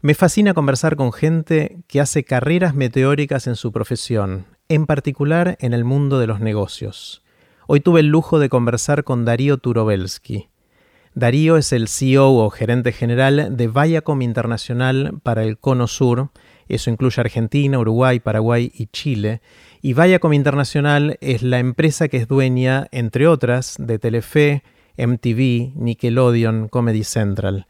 Me fascina conversar con gente que hace carreras meteóricas en su profesión, en particular en el mundo de los negocios. Hoy tuve el lujo de conversar con Darío Turovelsky. Darío es el CEO o gerente general de Viacom Internacional para el Cono Sur, eso incluye Argentina, Uruguay, Paraguay y Chile, y Viacom Internacional es la empresa que es dueña, entre otras, de Telefe, MTV, Nickelodeon, Comedy Central.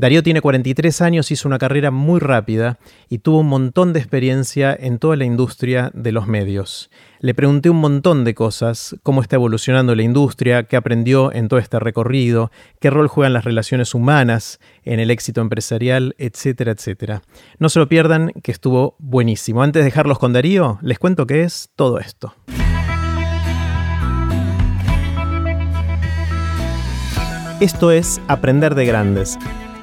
Darío tiene 43 años, hizo una carrera muy rápida y tuvo un montón de experiencia en toda la industria de los medios. Le pregunté un montón de cosas, cómo está evolucionando la industria, qué aprendió en todo este recorrido, qué rol juegan las relaciones humanas en el éxito empresarial, etcétera, etcétera. No se lo pierdan, que estuvo buenísimo. Antes de dejarlos con Darío, les cuento qué es todo esto. Esto es Aprender de Grandes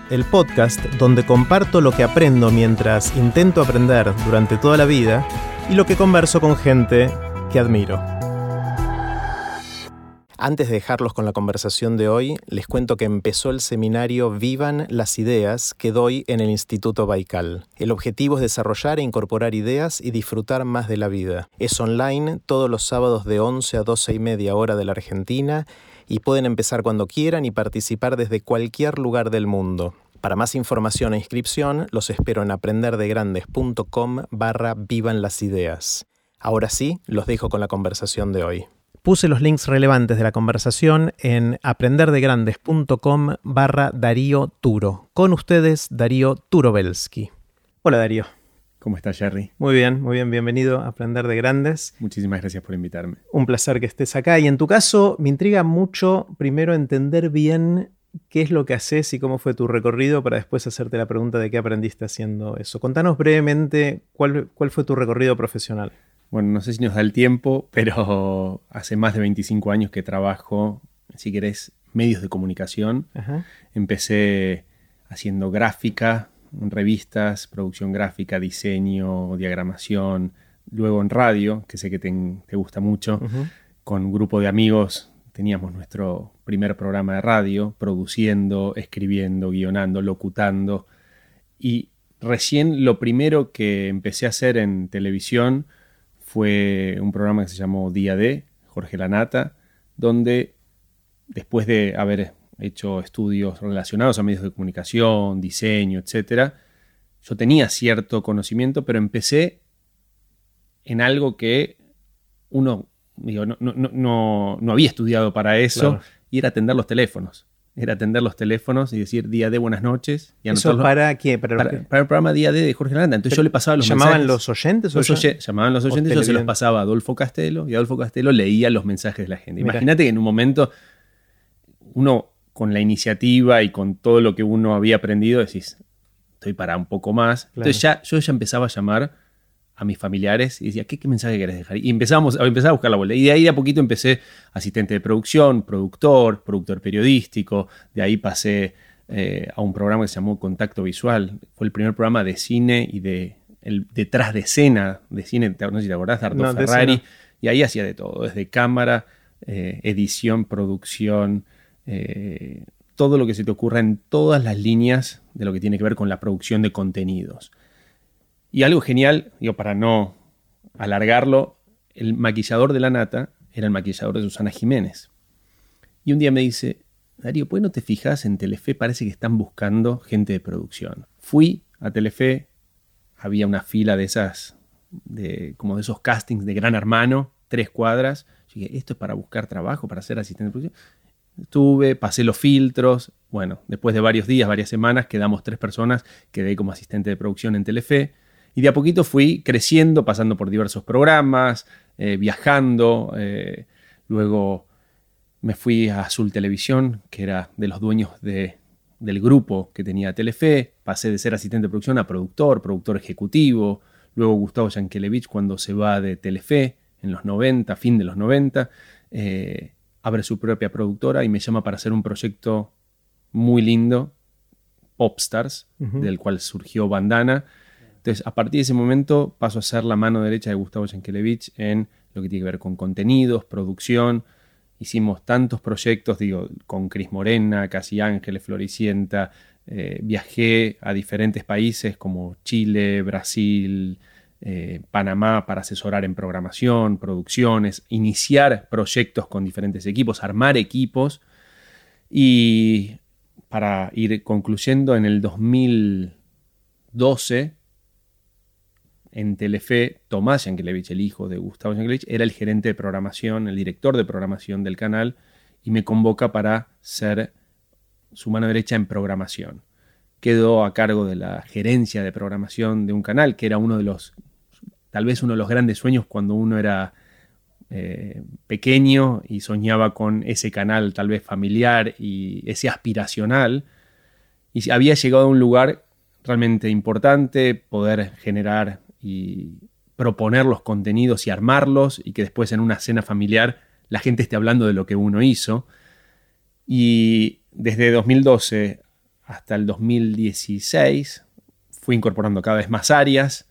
el podcast donde comparto lo que aprendo mientras intento aprender durante toda la vida y lo que converso con gente que admiro. Antes de dejarlos con la conversación de hoy, les cuento que empezó el seminario Vivan las Ideas que doy en el Instituto Baikal. El objetivo es desarrollar e incorporar ideas y disfrutar más de la vida. Es online todos los sábados de 11 a 12 y media hora de la Argentina y pueden empezar cuando quieran y participar desde cualquier lugar del mundo. Para más información e inscripción, los espero en aprenderdegrandes.com barra vivan las ideas. Ahora sí, los dejo con la conversación de hoy. Puse los links relevantes de la conversación en aprenderdegrandes.com barra Darío Turo. Con ustedes, Darío Turovelsky. Hola Darío. ¿Cómo estás, Jerry? Muy bien, muy bien, bienvenido a Aprender de Grandes. Muchísimas gracias por invitarme. Un placer que estés acá. Y en tu caso, me intriga mucho primero entender bien qué es lo que haces y cómo fue tu recorrido para después hacerte la pregunta de qué aprendiste haciendo eso. Contanos brevemente cuál, cuál fue tu recorrido profesional. Bueno, no sé si nos da el tiempo, pero hace más de 25 años que trabajo, si querés, medios de comunicación. Empecé haciendo gráfica, revistas, producción gráfica, diseño, diagramación, luego en radio, que sé que te, gusta mucho, con un grupo de amigos teníamos nuestro primer programa de radio, produciendo, escribiendo, guionando, locutando, y recién lo primero que empecé a hacer en televisión fue un programa que se llamó Día D, Jorge Lanata, donde después de haber hecho estudios relacionados a medios de comunicación, diseño, etc., yo tenía cierto conocimiento, pero empecé en algo que uno no, no, había estudiado para eso, y era atender los teléfonos. Era atender los teléfonos y decir día de buenas noches. Y ¿Eso para qué? Para, el programa Día de de Jorge Landa. Entonces yo le pasaba los ¿Llamaban los oyentes? Los llamaban los oyentes, yo se los pasaba a Adolfo Castelo y Adolfo Castelo leía los mensajes de la gente. Imagínate que en un momento uno con la iniciativa y con todo lo que uno había aprendido, decís, estoy para un poco más. Entonces ya, yo ya empezaba a llamar a mis familiares y decía, ¿qué, mensaje querés dejar? Y empezamos, empezar a buscar la vuelta. Y de ahí de a poquito empecé asistente de producción, productor, productor periodístico. De ahí pasé eh, a un programa que se llamó Contacto Visual. Fue el primer programa de cine y de el detrás de escena de cine, no sé si te acordás, de Ardo Ferrari. Y ahí hacía de todo, desde cámara, eh, edición, producción, eh, todo lo que se te ocurra en todas las líneas de lo que tiene que ver con la producción de contenidos. Y algo genial, digo, para no alargarlo, el maquillador de la nata era el maquillador de Susana Jiménez. Y un día me dice, Darío, ¿pues no te fijas en Telefe? Parece que están buscando gente de producción. Fui a Telefe, había una fila de esas, de, como de esos castings de Gran Hermano, tres cuadras. Yo dije, esto es para buscar trabajo, para ser asistente de producción. Estuve, pasé los filtros. Bueno, después de varios días, varias semanas, quedamos tres personas, quedé como asistente de producción en Telefe. Y de a poquito fui creciendo, pasando por diversos programas, eh, viajando. Eh, luego me fui a Azul Televisión, que era de los dueños de, del grupo que tenía Telefe. Pasé de ser asistente de producción a productor, productor ejecutivo. Luego Gustavo Yankelevich cuando se va de Telefe en los 90, fin de los 90 abre su propia productora y me llama para hacer un proyecto muy lindo, Popstars, del cual surgió Bandana. Entonces, a partir de ese momento paso a ser la mano derecha de Gustavo Yankelevich en lo que tiene que ver con contenidos, producción. Hicimos tantos proyectos, digo, con Cris Morena, Casi Ángeles, Floricienta, eh, viajé a diferentes países como Chile, Brasil, eh, Panamá para asesorar en programación, producciones, iniciar proyectos con diferentes equipos, armar equipos y para ir concluyendo en el 2012 en Telefe, Tomás Yankelevich, el hijo de Gustavo Yankelevich, era el gerente de programación, el director de programación del canal, y me convoca para ser su mano derecha en programación. Quedó a cargo de la gerencia de programación de un canal, que era uno de los, tal vez uno de los grandes sueños cuando uno era eh, pequeño y soñaba con ese canal tal vez familiar y ese aspiracional. Y había llegado a un lugar realmente importante, poder generar y proponer los contenidos y armarlos y que después en una cena familiar la gente esté hablando de lo que uno hizo. Y desde 2012 hasta el 2016 fui incorporando cada vez más áreas,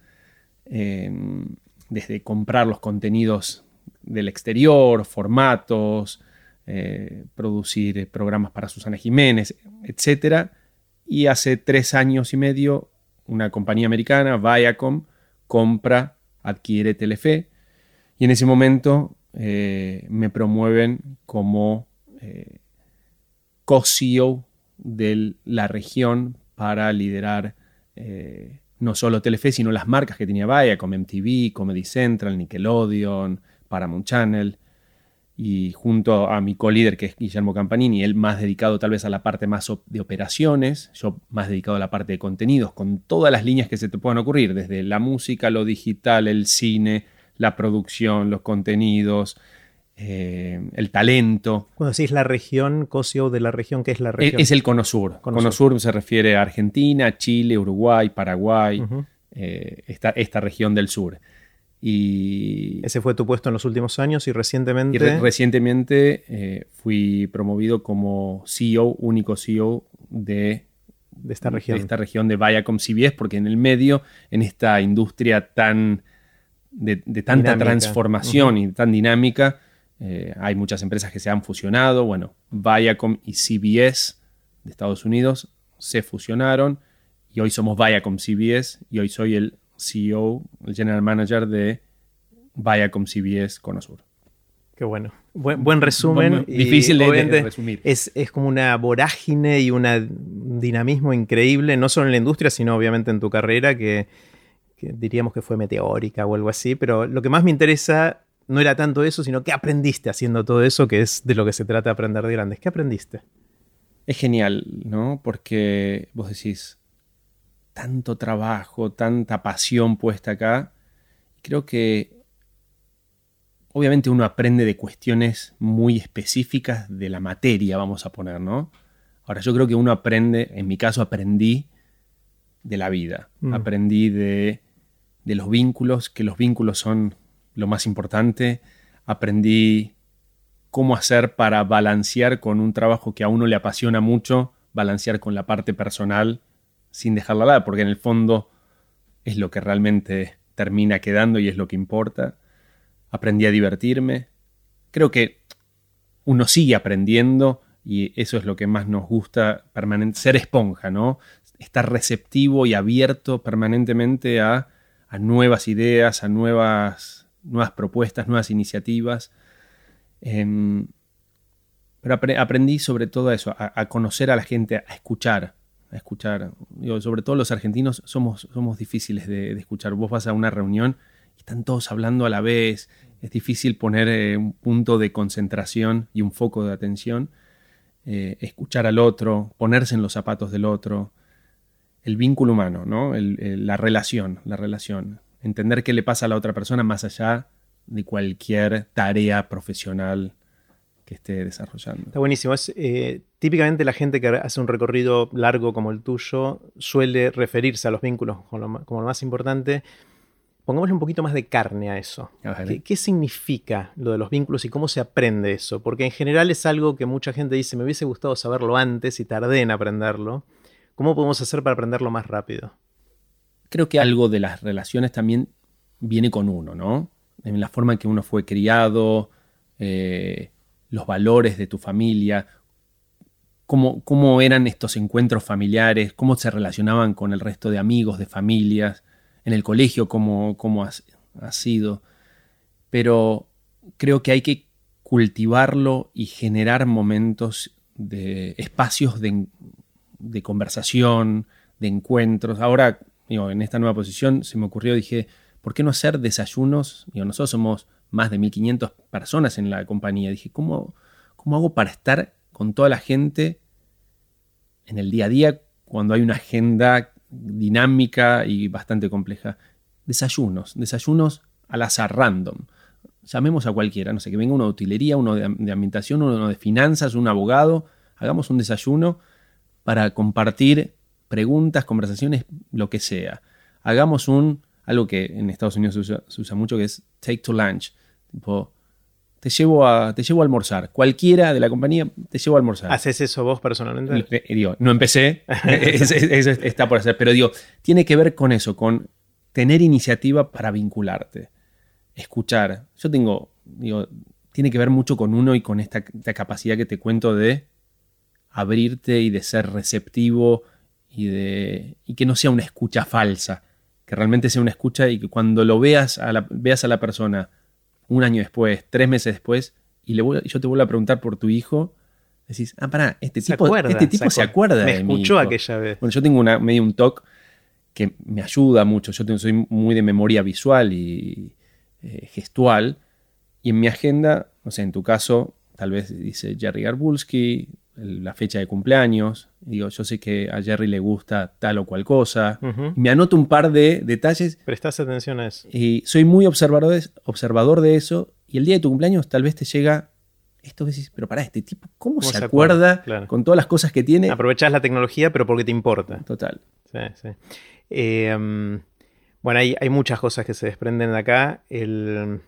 em, desde comprar los contenidos del exterior, formatos, eh, producir programas para Susana Jiménez, etc. Y hace tres años y medio una compañía americana, Viacom, compra, adquiere Telefe y en ese momento eh, me promueven como eh, co-CEO de la región para liderar eh, no solo Telefe, sino las marcas que tenía Vaya, como MTV, Comedy Central, Nickelodeon, Paramount Channel. Y junto a mi co-líder, que es Guillermo Campanini, él más dedicado tal vez a la parte más de operaciones, yo más dedicado a la parte de contenidos, con todas las líneas que se te puedan ocurrir, desde la música, lo digital, el cine, la producción, los contenidos, eh, el talento. Cuando decís la región, COSIO de la región, ¿qué es la región? Es, el Cono Sur. Cono, Sur. se refiere a Argentina, Chile, Uruguay, Paraguay, eh, esta, región del sur. Y Ese fue tu puesto en los últimos años y recientemente... recientemente eh, fui promovido como CEO, único CEO de, de esta región. De esta región de Viacom CBS, porque en el medio, en esta industria tan... De, tanta transformación y tan dinámica, eh, hay muchas empresas que se han fusionado. Bueno, Viacom y CBS de Estados Unidos se fusionaron y hoy somos Viacom CBS y hoy soy el CEO, el General Manager de Viacom CBS Conosur. Qué bueno. Buen, resumen. difícil de, resumir. Es, como una vorágine y un dinamismo increíble, no solo en la industria, sino obviamente en tu carrera, que diríamos que fue meteórica o algo así. Pero lo que más me interesa no era tanto eso, sino qué aprendiste haciendo todo eso, que es de lo que se trata de aprender de grandes. ¿Qué aprendiste? Es genial, ¿no? Porque vos decís, tanto trabajo, tanta pasión puesta acá. Creo que obviamente uno aprende de cuestiones muy específicas de la materia, vamos a poner, ¿no? Ahora yo creo que uno aprende, en mi caso aprendí de la vida, mm. aprendí de, de los vínculos, que los vínculos son lo más importante. Aprendí cómo hacer para balancear con un trabajo que a uno le apasiona mucho, balancear con la parte personal sin dejarla lado, porque en el fondo es lo que realmente termina quedando y es lo que importa. Aprendí a divertirme. Creo que uno sigue aprendiendo y eso es lo que más nos gusta, permanente, ser esponja, ¿no? Estar receptivo y abierto permanentemente a, a nuevas ideas, a nuevas nuevas propuestas, nuevas iniciativas. Em, pero aprendí sobre todo eso, a, conocer a la gente, a escuchar, a escuchar. sobre todo los argentinos somos, somos difíciles de, escuchar. Vos vas a una reunión y están todos hablando a la vez. Es difícil poner eh, un punto de concentración y un foco de atención. Eh, escuchar al otro, ponerse en los zapatos del otro. El vínculo humano, ¿no? la relación, la relación entender qué le pasa a la otra persona más allá de cualquier tarea profesional que esté desarrollando. Está buenísimo. Es, eh, típicamente la gente que hace un recorrido largo como el tuyo suele referirse a los vínculos como lo, más importante. Pongámosle un poquito más de carne a eso. ¿Qué, ¿Qué, significa lo de los vínculos y cómo se aprende eso? Porque en general es algo que mucha gente dice, me hubiese gustado saberlo antes y tardé en aprenderlo. ¿Cómo podemos hacer para aprenderlo más rápido? Creo que algo de las relaciones también viene con uno, ¿no? En la forma en que uno fue criado, eh, los valores de tu familia. cómo, cómo eran estos encuentros familiares, cómo se relacionaban con el resto de amigos, de familias, en el colegio, cómo, cómo ha, sido. Pero creo que hay que cultivarlo y generar momentos de espacios de, de conversación, de encuentros. Ahora, en esta nueva posición se me ocurrió, dije, ¿por qué no hacer desayunos? Digo, nosotros somos más de 1500 personas en la compañía. Dije, ¿cómo, ¿cómo hago para estar con toda la gente en el día a día cuando hay una agenda dinámica y bastante compleja? Desayunos, desayunos al azar, random. Llamemos a cualquiera, no sé, que venga uno de utilería, uno de, de ambientación, uno de finanzas, un abogado. Hagamos un desayuno para compartir preguntas, conversaciones, lo que sea. Hagamos un, algo que en Estados Unidos se usa, mucho, que es take to lunch. Tipo, te llevo a, te llevo a almorzar. Cualquiera de la compañía te llevo a almorzar. ¿Haces eso vos personalmente? Eh, digo, no empecé, eso está por hacer, pero digo, tiene que ver con eso, con tener iniciativa para vincularte, escuchar. Yo tengo, digo, tiene que ver mucho con uno y con esta, capacidad que te cuento de abrirte y de ser receptivo y, de, y que no sea una escucha falsa, que realmente sea una escucha y que cuando lo veas a la, veas a la persona un año después, tres meses después, y, le yo te vuelvo a preguntar por tu hijo, decís, ah, pará, este tipo, se este tipo se, acuerda, me escuchó aquella vez. Bueno, yo tengo una, medio un talk que me ayuda mucho. Yo soy muy de memoria visual y eh, gestual. Y en mi agenda, no sé, en tu caso, tal vez dice Jerry Garbulski, la fecha de cumpleaños. Digo, yo sé que a Jerry le gusta tal o cual cosa. Me anoto un par de detalles. Prestas atención a eso. Y soy muy observador de, observador de eso. Y el día de tu cumpleaños tal vez te llega esto decís, pero para este tipo, ¿cómo, se, acuerda, con todas las cosas que tiene? Aprovechas la tecnología, pero porque te importa. Total. Sí, sí. Eh, bueno, hay, hay, muchas cosas que se desprenden de acá. El,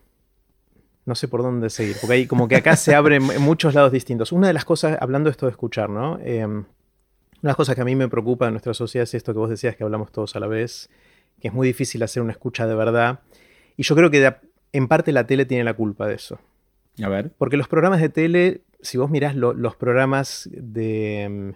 no sé por dónde seguir, porque hay como que acá se abren en muchos lados distintos. Una de las cosas, hablando de esto de escuchar, ¿no? Eh, una de las cosas que a mí me preocupa en nuestra sociedad es esto que vos decías, que hablamos todos a la vez, que es muy difícil hacer una escucha de verdad. Y yo creo que en parte la tele tiene la culpa de eso. A ver. Porque los programas de tele, si vos mirás los programas de,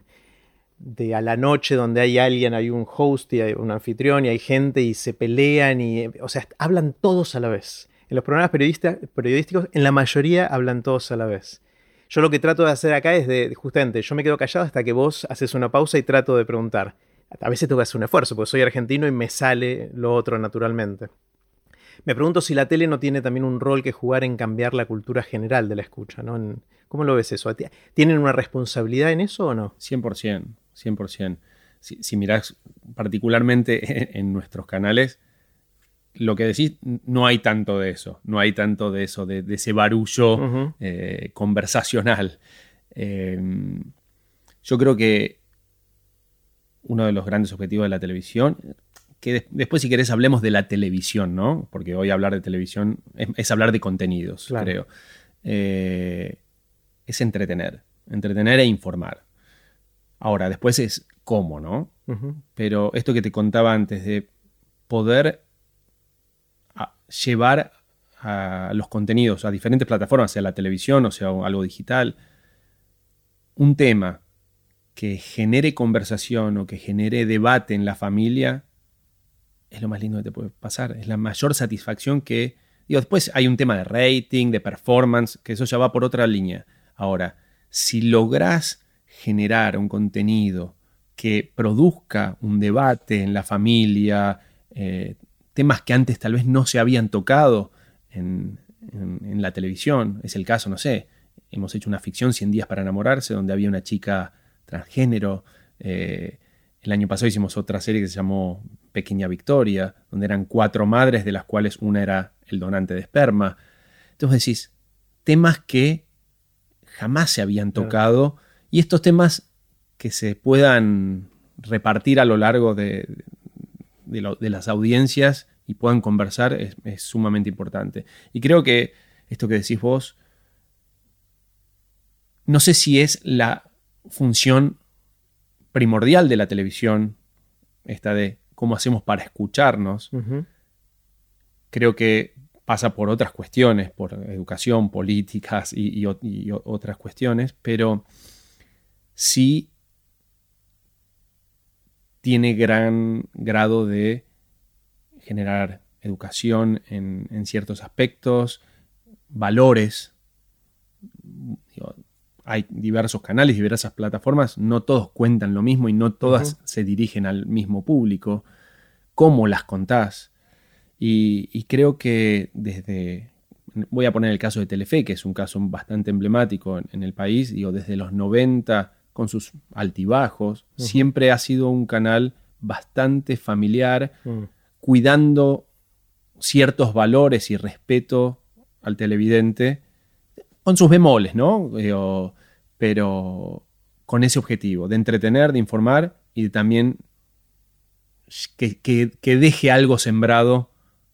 de a la noche donde hay alguien, hay un host y hay un anfitrión y hay gente y se pelean y, o sea, hablan todos a la vez. En los programas periodísticos, en la mayoría hablan todos a la vez. Yo lo que trato de hacer acá es de, justamente, yo me quedo callado hasta que vos haces una pausa y trato de preguntar. A veces tengo que hacer un esfuerzo, porque soy argentino y me sale lo otro naturalmente. Me pregunto si la tele no tiene también un rol que jugar en cambiar la cultura general de la escucha, ¿no? ¿Cómo lo ves eso? ¿Tienen una responsabilidad en eso o no? 100%, 100%. Si, si mirás particularmente en nuestros canales, lo que decís, no hay tanto de eso, no hay tanto de eso, de, ese barullo eh, conversacional. Em, yo creo que uno de los grandes objetivos de la televisión, que después si querés hablemos de la televisión, ¿no? Porque hoy hablar de televisión es, hablar de contenidos, creo. Eh, es entretener, entretener e informar. Ahora, después es cómo, ¿no? Pero esto que te contaba antes de poder llevar a los contenidos a diferentes plataformas, sea la televisión o sea algo digital, un tema que genere conversación o que genere debate en la familia, es lo más lindo que te puede pasar. Es la mayor satisfacción que... Digo, después hay un tema de rating, de performance, que eso ya va por otra línea. Ahora, si logras generar un contenido que produzca un debate en la familia, eh, temas que antes tal vez no se habían tocado en, la televisión. Es el caso, no sé, hemos hecho una ficción 100 días para enamorarse, donde había una chica transgénero. Eh, el año pasado hicimos otra serie que se llamó Pequeña Victoria, donde eran cuatro madres, de las cuales una era el donante de esperma. Entonces decís, temas que jamás se habían tocado y estos temas que se puedan repartir a lo largo de, de, las audiencias y puedan conversar es, sumamente importante. Y creo que esto que decís vos, no sé si es la función primordial de la televisión, esta de cómo hacemos para escucharnos. Creo que pasa por otras cuestiones, por educación, políticas y, otras cuestiones, pero sí tiene gran grado de generar educación en, ciertos aspectos, valores. hay diversos canales, diversas plataformas, no todos cuentan lo mismo y no todas se dirigen al mismo público. ¿Cómo las contás? Y, creo que desde, voy a poner el caso de Telefe, que es un caso bastante emblemático en, el país, digo, desde los 90, con sus altibajos, siempre ha sido un canal bastante familiar, cuidando ciertos valores y respeto al televidente, con sus bemoles, ¿no? pero con ese objetivo, de entretener, de informar y de también que, deje algo sembrado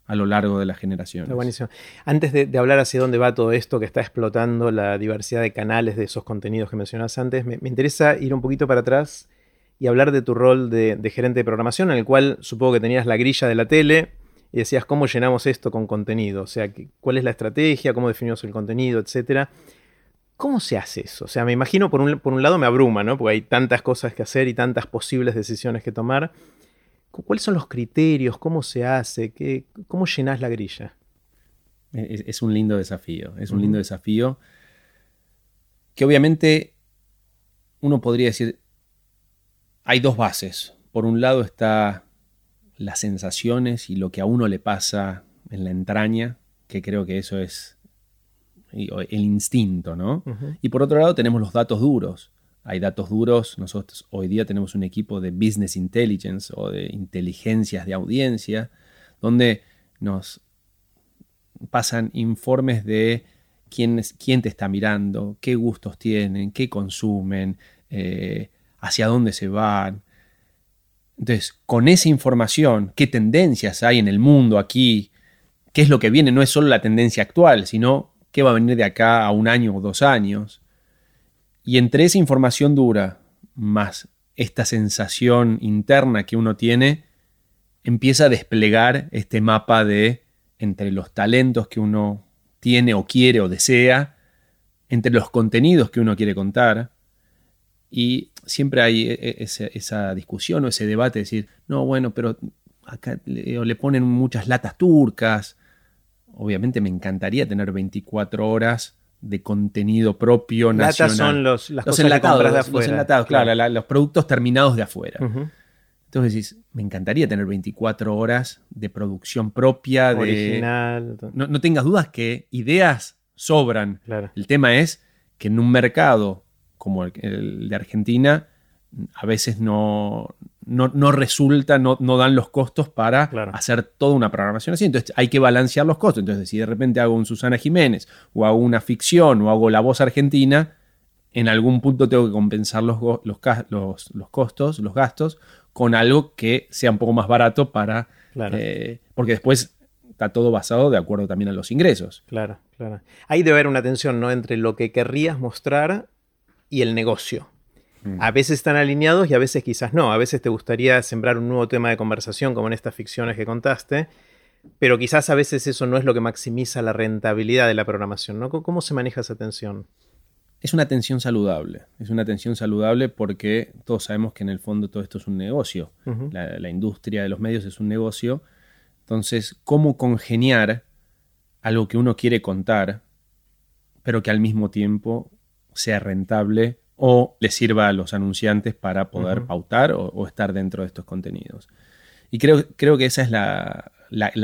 a lo largo de las generaciones. buenísimo. Antes de, hablar hacia dónde va todo esto que está explotando la diversidad de canales de esos contenidos que mencionas antes, me, interesa ir un poquito para atrás y hablar de tu rol de, de, gerente de programación, en el cual supongo que tenías la grilla de la tele y decías cómo llenamos esto con contenido, o sea, cuál es la estrategia, cómo definimos el contenido, etcétera. ¿Cómo se hace eso? O sea, me imagino por un, por un lado me abruma, ¿no? Porque hay tantas cosas que hacer y tantas posibles decisiones que tomar. ¿Cuáles son los criterios? ¿Cómo se hace? ¿Qué, ¿Cómo llenas la grilla? Es, un lindo desafío, es un lindo desafío que obviamente uno podría decir, hay dos bases. Por un lado está las sensaciones y lo que a uno le pasa en la entraña, que creo que eso es el instinto, ¿no? Y por otro lado tenemos los datos duros. Hay datos duros, nosotros hoy día tenemos un equipo de business intelligence o de inteligencias de audiencia, donde nos pasan informes de quién, te está mirando, qué gustos tienen, qué consumen, eh, hacia dónde se van, entonces, con esa información, qué tendencias hay en el mundo aquí, qué es lo que viene, no es solo la tendencia actual, sino qué va a venir de acá a un año o dos años. Y entre esa información dura, más esta sensación interna que uno tiene, empieza a desplegar este mapa de entre los talentos que uno tiene o quiere o desea, entre los contenidos que uno quiere contar, y siempre hay e, e, esa, discusión o ese debate de decir, no, bueno, pero acá le, ponen muchas latas turcas. Obviamente me encantaría tener 24 horas de contenido propio nacional. son los, las cosas enlatados, de afuera. Los enlatados, claro, los productos terminados de afuera. Entonces decís, me encantaría tener 24 horas de producción propia. Original. De... No, no tengas dudas que ideas sobran. El tema es que en un mercado como el, de Argentina, a veces no, no, resulta, no, no, dan los costos para hacer toda una programación así. Entonces hay que balancear los costos. Entonces, si de repente hago un Susana Jiménez o hago una ficción o hago la voz argentina, en algún punto tengo que compensar los, los, los, costos, los gastos, con algo que sea un poco más barato para... Eh, porque después está todo basado de acuerdo también a los ingresos. Claro, claro. Ahí debe haber una tensión, ¿no? Entre lo que querrías mostrar y el negocio. Mm. A veces están alineados y a veces quizás no. A veces te gustaría sembrar un nuevo tema de conversación como en estas ficciones que contaste, pero quizás a veces eso no es lo que maximiza la rentabilidad de la programación. ¿no? ¿Cómo se maneja esa tensión? Es una tensión saludable. Es una tensión saludable porque todos sabemos que en el fondo todo esto es un negocio. la, la industria de los medios es un negocio. Entonces, ¿cómo congeniar algo que uno quiere contar, pero que al mismo tiempo sea rentable o le sirva a los anunciantes para poder pautar o, estar dentro de estos contenidos. Y creo, creo que esa es la,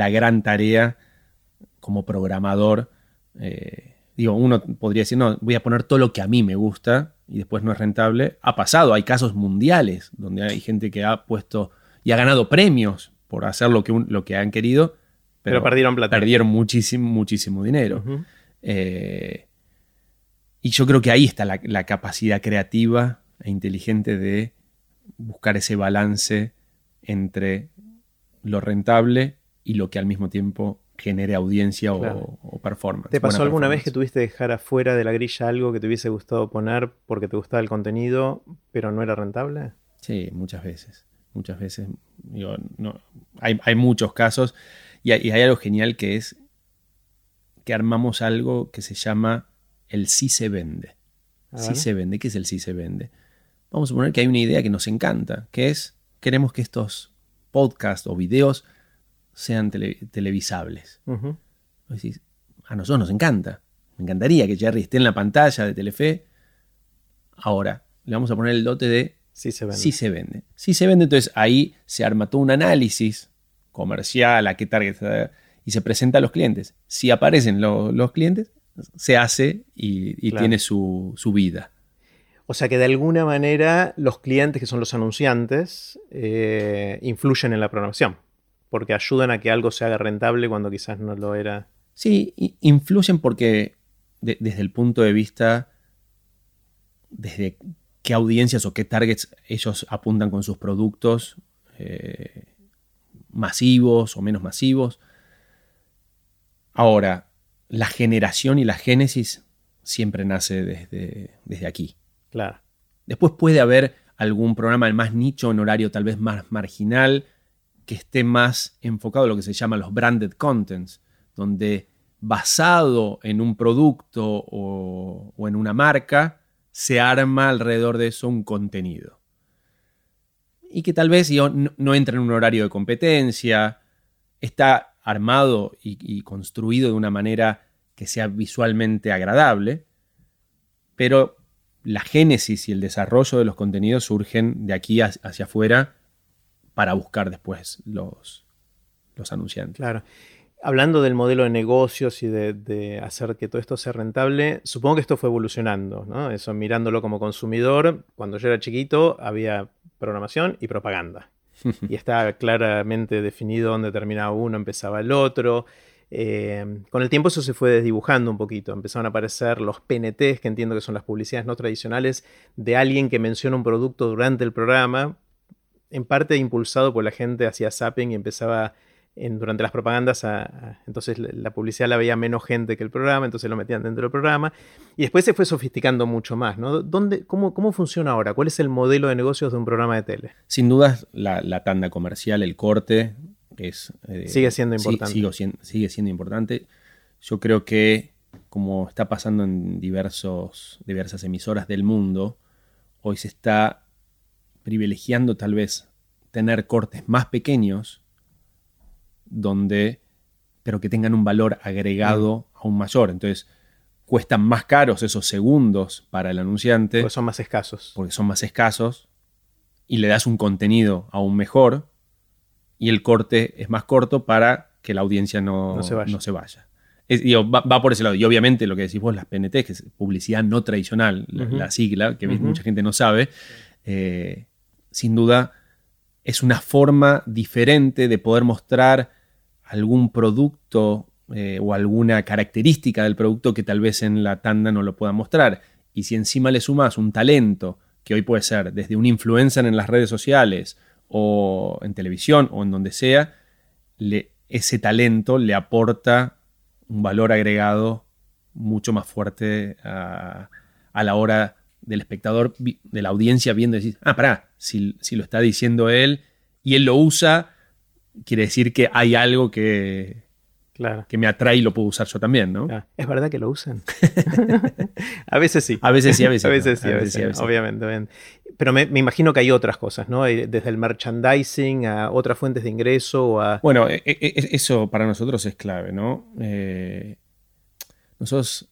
gran tarea como programador. Eh, digo, uno podría decir, no, voy a poner todo lo que a mí me gusta y después no es rentable. Ha pasado, hay casos mundiales donde hay gente que ha puesto y ha ganado premios por hacer lo que, lo que han querido, pero, perdieron plata. Perdieron muchísimo, muchísimo dinero. Y yo creo que ahí está la, capacidad creativa e inteligente de buscar ese balance entre lo rentable y lo que al mismo tiempo genere audiencia o, performance. ¿Te pasó alguna vez que tuviste que dejar afuera de la grilla algo que te hubiese gustado poner porque te gustaba el contenido, pero no era rentable? Sí, muchas veces. Muchas veces. no, hay, muchos casos y hay algo genial que es que armamos algo que se llama el sí se vende. Sí se vende. ¿Qué es el sí se vende? vamos a suponer que hay una idea que nos encanta, que es, queremos que estos podcasts o videos sean televisables. a nosotros nos encanta. Me encantaría que Jerry esté en la pantalla de Telefe. Ahora, le vamos a poner el dote de si se vende. Si se vende. Si se vende, entonces ahí se arma todo un análisis comercial, a qué target, y se presenta a los clientes. Si aparecen los clientes, se hace y, tiene su, vida. O sea que de alguna manera los clientes, que son los anunciantes, eh, influyen en la programación, porque ayudan a que algo se haga rentable cuando quizás no lo era. Sí, influyen porque desde el punto de vista, desde qué audiencias o qué targets ellos apuntan con sus productos, eh, masivos o menos masivos. Ahora, la generación y la génesis siempre nace desde, desde aquí. Claro. Después puede haber algún programa más nicho, en horario tal vez más marginal, que esté más enfocado en lo que se llama los branded contents, donde basado en un producto o, en una marca, se arma alrededor de eso un contenido. Y que tal vez no, no entra en un horario de competencia, está armado y, construido de una manera que sea visualmente agradable, pero la génesis y el desarrollo de los contenidos surgen de aquí hacia afuera para buscar después los, los anunciantes. Claro. Hablando del modelo de negocios y de, hacer que todo esto sea rentable, supongo que esto fue evolucionando, ¿no? Eso mirándolo como consumidor, cuando yo era chiquito había programación y propaganda. y estaba claramente definido dónde terminaba uno, empezaba el otro. Eh, con el tiempo eso se fue desdibujando un poquito. Empezaron a aparecer los PNTs, que entiendo que son las publicidades no tradicionales, de alguien que menciona un producto durante el programa, en parte impulsado por la gente hacia zapping y empezaba durante las propagandas, entonces la publicidad la veía menos gente que el programa, entonces lo metían dentro del programa. Y después se fue sofisticando mucho más. ¿no? ¿Dónde, cómo, cómo, funciona ahora? ¿Cuál es el modelo de negocios de un programa de tele? Sin duda, la, tanda comercial, el corte, es, eh, sigue siendo importante. sigue siendo importante. Yo creo que, como está pasando en diversos, diversas emisoras del mundo, hoy se está privilegiando tal vez tener cortes más pequeños donde, pero que tengan un valor agregado aún mayor. Entonces, cuestan más caros esos segundos para el anunciante. Porque son más escasos. Porque son más escasos. Y le das un contenido aún mejor. Y el corte es más corto para que la audiencia no, se vaya. va, por ese lado. Y obviamente lo que decís vos, las PNT, que es publicidad no tradicional, la, sigla, que mucha gente no sabe, eh, sin duda es una forma diferente de poder mostrar algún producto eh, o alguna característica del producto que tal vez en la tanda no lo pueda mostrar. Y si encima le sumas un talento, que hoy puede ser desde un influencer en las redes sociales o en televisión o en donde sea, ese talento le aporta un valor agregado mucho más fuerte a, la hora del espectador, de la audiencia viendo decir, ah, pará, si, si lo está diciendo él y él lo usa, quiere decir que hay algo que, claro. que me atrae y lo puedo usar yo también, ¿no? Es verdad que lo usan. a veces sí. A veces sí, a veces, a veces, sí, a veces, obviamente. Pero me, imagino que hay otras cosas, ¿no? Desde el merchandising a otras fuentes de ingreso a... Bueno, e, e, e, eso para nosotros es clave, ¿no? Eh, nosotros,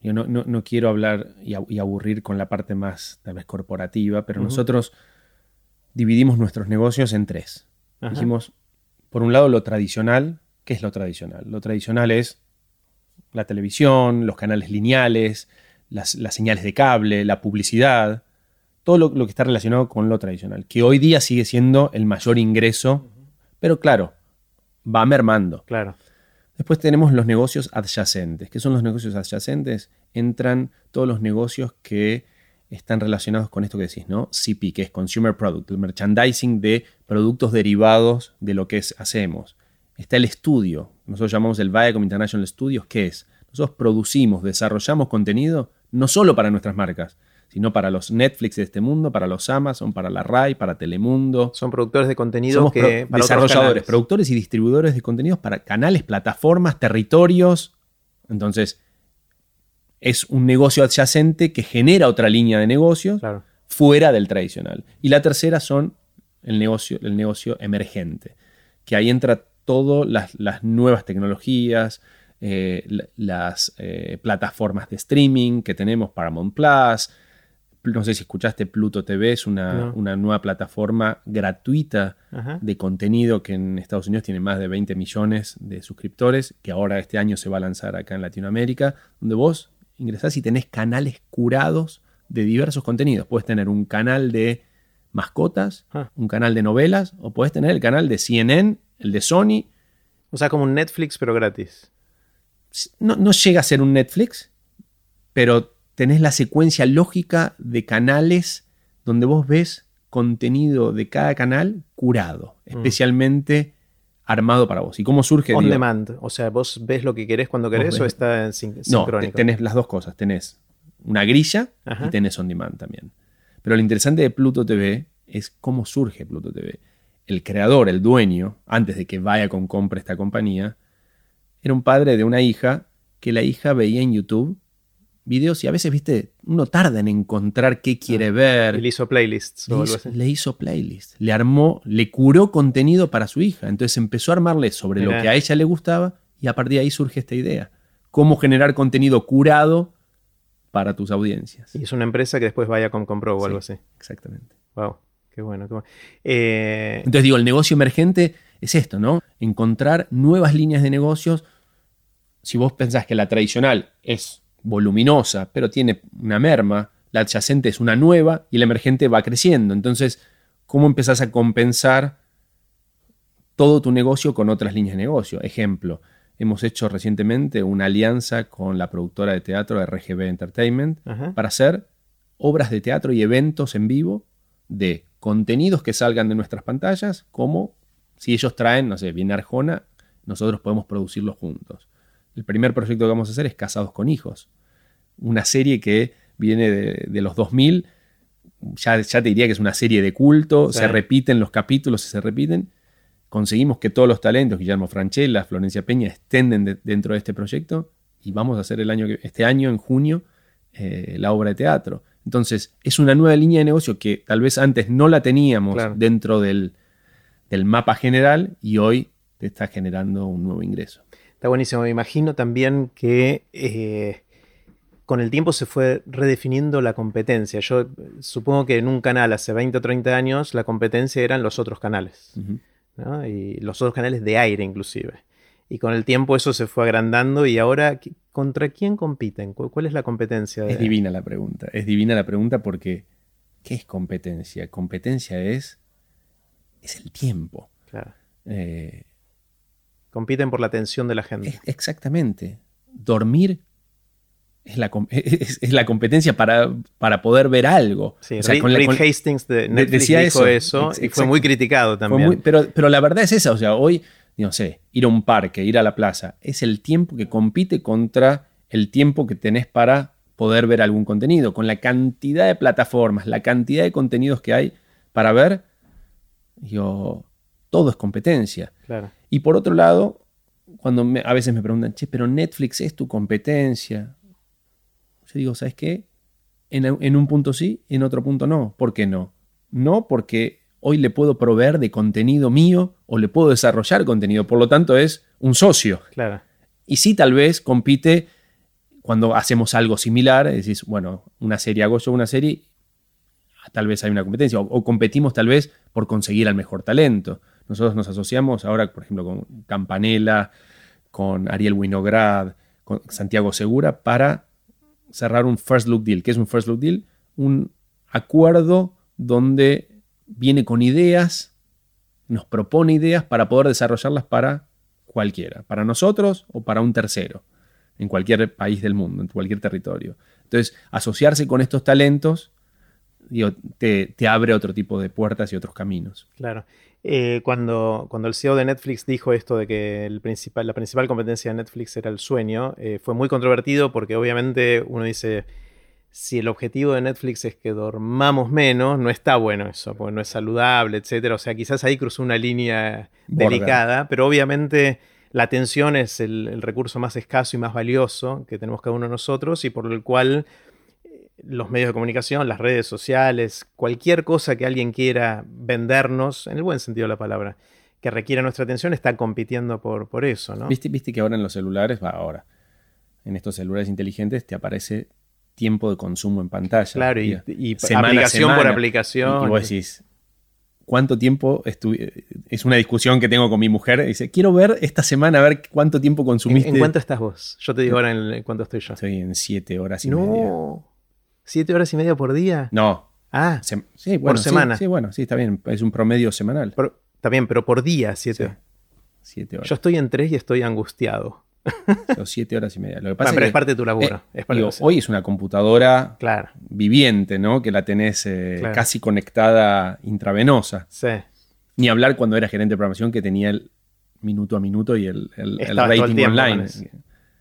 yo no, quiero hablar y, aburrir con la parte más, tal vez, corporativa, pero nosotros dividimos nuestros negocios en tres. Dijimos, por un lado, lo tradicional. ¿Qué es lo tradicional? Lo tradicional es la televisión, los canales lineales, las, señales de cable, la publicidad, todo lo, que está relacionado con lo tradicional, que hoy día sigue siendo el mayor ingreso, pero claro, va mermando. Claro. Después tenemos los negocios adyacentes. ¿Qué son los negocios adyacentes? Entran todos los negocios que están relacionados con esto que decís, ¿no? CP, que es Consumer Product, el merchandising de productos derivados de lo que hacemos. Está el estudio, nosotros llamamos el Viacom International Studios, ¿qué es? Nosotros producimos, desarrollamos contenido no solo para nuestras marcas, sino para los Netflix de este mundo, para los Amazon, para la RAI, para Telemundo. Son productores de contenido que desarrolladores, productores y distribuidores de contenidos para canales, plataformas, territorios. Entonces, es un negocio adyacente que genera otra línea de negocios, fuera del tradicional. Y la tercera son el negocio, el negocio emergente, que ahí entra todas las, nuevas tecnologías, eh, las eh, plataformas de streaming que tenemos, Paramount Plus. No sé si escuchaste Pluto TV, es una, nueva plataforma gratuita de contenido que en Estados Unidos tiene más de 20 millones de suscriptores, que ahora este año se va a lanzar acá en Latinoamérica, donde vos ingresás y tenés canales curados de diversos contenidos. Puedes tener un canal de mascotas, ah. un canal de novelas, o puedes tener el canal de CNN, el de Sony. O sea, como un Netflix, pero gratis. No, llega a ser un Netflix, pero tenés la secuencia lógica de canales donde vos ves contenido de cada canal curado, mm. especialmente armado para vos. ¿Y cómo surge? On demand. O sea, vos ves lo que querés cuando querés o está en No, tenés las dos cosas. Tenés una grilla y tenés on demand también. Pero lo interesante de Pluto TV es cómo surge Pluto TV. El creador, el dueño, antes de que vaya con compra esta compañía, era un padre de una hija que la hija veía en YouTube videos y a veces, viste, uno tarda en encontrar qué quiere ah, ver. Le hizo playlists. Le hizo, le hizo playlists. Le armó, le curó contenido para su hija. Entonces empezó a armarle sobre lo que a ella le gustaba y a partir de ahí surge esta idea. Cómo generar contenido curado para tus audiencias. Y es una empresa que después vaya con compró o algo así. Exactamente. Wow, qué bueno. Qué bueno. Eh, Entonces digo, el negocio emergente es esto, ¿no? Encontrar nuevas líneas de negocios. Si vos pensás que la tradicional es voluminosa, pero tiene una merma, la adyacente es una nueva y el emergente va creciendo. Entonces, ¿cómo empezás a compensar todo tu negocio con otras líneas de negocio? Ejemplo, Hemos hecho recientemente una alianza con la productora de teatro RGB Entertainment para hacer obras de teatro y eventos en vivo de contenidos que salgan de nuestras pantallas, como si ellos traen, no sé, viene Arjona, nosotros podemos producirlos juntos. El primer proyecto que vamos a hacer es Casados con Hijos, una serie que viene de, los 2000, ya, ya, te diría que es una serie de culto, se repiten los capítulos y se repiten, conseguimos que todos los talentos, Guillermo Franchella, Florencia Peña, estén dentro de este proyecto y vamos a hacer el año este año, en junio, eh, la obra de teatro. Entonces, es una nueva línea de negocio que tal vez antes no la teníamos dentro del, mapa general y hoy te está generando un nuevo ingreso. Está buenísimo. Me imagino también que eh, con el tiempo se fue redefiniendo la competencia. Yo supongo que en un canal hace 20 o 30 años la competencia eran los otros canales y los otros canales de aire inclusive. Y con el tiempo eso se fue agrandando y ahora, ¿contra quién compiten? ¿Cuál es la competencia? Es divina la pregunta, es divina la pregunta porque, ¿qué es competencia? Competencia es, es el tiempo. Eh, compiten por la atención de la gente. exactamente. Dormir es la, es, la competencia para, para, poder ver algo. Sí, Rick, Hastings de Netflix decía dijo eso, y fue muy criticado también. pero, pero la verdad es esa, o sea, hoy, no sé, ir a un parque, ir a la plaza, es el tiempo que compite contra el tiempo que tenés para poder ver algún contenido. Con la cantidad de plataformas, la cantidad de contenidos que hay para ver, yo, todo es competencia. Claro. Y por otro lado, cuando a veces me preguntan, che, pero Netflix es tu competencia yo digo, ¿sabes qué? En, un punto sí, en otro punto no. ¿Por qué no? No porque hoy le puedo proveer de contenido mío o le puedo desarrollar contenido. Por lo tanto, es un socio. Claro. Y sí, tal vez compite cuando hacemos algo similar. Decís, bueno, una serie, hago yo una serie, tal vez hay una competencia. O, competimos tal vez por conseguir al mejor talento. Nosotros nos asociamos ahora, por ejemplo, con Campanella, con Ariel Winograd, con Santiago Segura, para cerrar un first look deal. ¿Qué es un first look deal? Un acuerdo donde viene con ideas, nos propone ideas para poder desarrollarlas para cualquiera, para nosotros o para un tercero, en cualquier país del mundo, en cualquier territorio. Entonces, asociarse con estos talentos te, te abre otro tipo de puertas y otros caminos. Claro. Eh, cuando, cuando el CEO de Netflix dijo esto de que el principal, la principal competencia de Netflix era el sueño, eh, fue muy controvertido porque obviamente uno dice, si el objetivo de Netflix es que dormamos menos, no está bueno eso, porque no es saludable, etc. O sea, quizás ahí cruzó una línea delicada, pero obviamente la atención es el, el recurso más escaso y más valioso que tenemos cada uno de nosotros y por el cual los medios de comunicación, las redes sociales, cualquier cosa que alguien quiera vendernos, en el buen sentido de la palabra, que requiera nuestra atención, está compitiendo por, por eso, ¿no? ¿Viste, Viste que ahora en los celulares, va ahora, en estos celulares inteligentes te aparece tiempo de consumo en pantalla. Claro, y, aplicación por aplicación. Y, vos decís, ¿cuánto tiempo estuve? Es una discusión que tengo con mi mujer. Dice, quiero ver esta semana, a ver cuánto tiempo consumiste. ¿En, cuánto estás vos? Yo te digo ahora en, cuánto estoy yo. Estoy en siete horas y media. ¿Siete horas y media por día? No. Ah, sí, bueno, por semana. Sí, bueno, sí, está bien. Es un promedio semanal. está bien, pero por día, siete. siete horas. Yo estoy en tres y estoy angustiado. Son siete horas y media. Lo que pasa pero es, parte de tu laburo. Eh, hoy es una computadora viviente, ¿no? Que la tenés eh, casi conectada intravenosa. Sí. Ni hablar cuando era gerente de programación que tenía el minuto a minuto y el, rating online.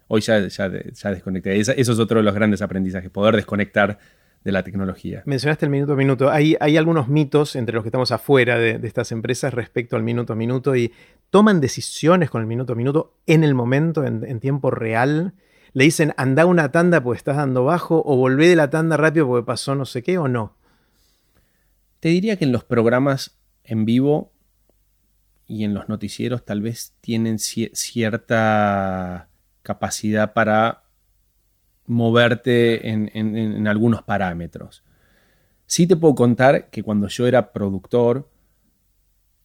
Hoy ya, ya, desconecté. eso es otro de los grandes aprendizajes, poder desconectar de la tecnología. Mencionaste el minuto a minuto. Hay, hay algunos mitos entre los que estamos afuera de, estas empresas respecto al minuto a minuto y toman decisiones con el minuto a minuto en el momento, en, tiempo real. Le dicen, anda una tanda porque estás dando bajo o volvé de la tanda rápido porque pasó no sé qué o no. Te diría que en los programas en vivo y en los noticieros tal vez tienen cierta capacidad para moverte en, algunos parámetros. Sí te puedo contar que cuando yo era productor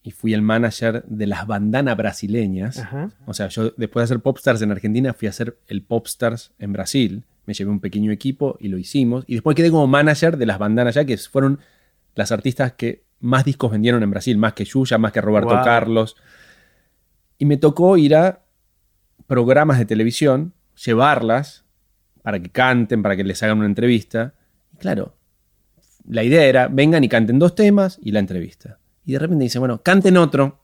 y fui el manager de las bandanas brasileñas, o sea, yo después de hacer Popstars en Argentina fui a hacer el Popstars en Brasil, me llevé un pequeño equipo y lo hicimos, y después quedé como manager de las bandanas ya que fueron las artistas que más discos vendieron en Brasil, más que Yuya, más que Roberto Carlos. Y me tocó ir a programas de televisión, llevarlas para que canten, para que les hagan una entrevista. Y claro, la idea era, vengan y canten dos temas y la entrevista. Y de repente dice, bueno, canten otro,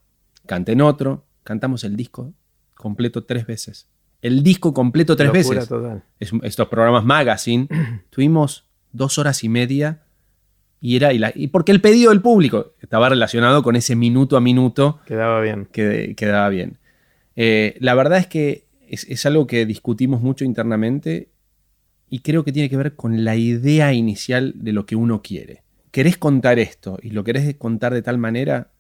canten otro, cantamos el disco completo tres veces. El disco completo tres veces. estos programas magazine, tuvimos dos horas y media y era, y, porque el pedido del público estaba relacionado con ese minuto a minuto. Quedaba bien. Que, quedaba bien. Eh, la verdad es que es, algo que discutimos mucho internamente y creo que tiene que ver con la idea inicial de lo que uno quiere. ¿Querés contar esto y lo querés contar de tal manera?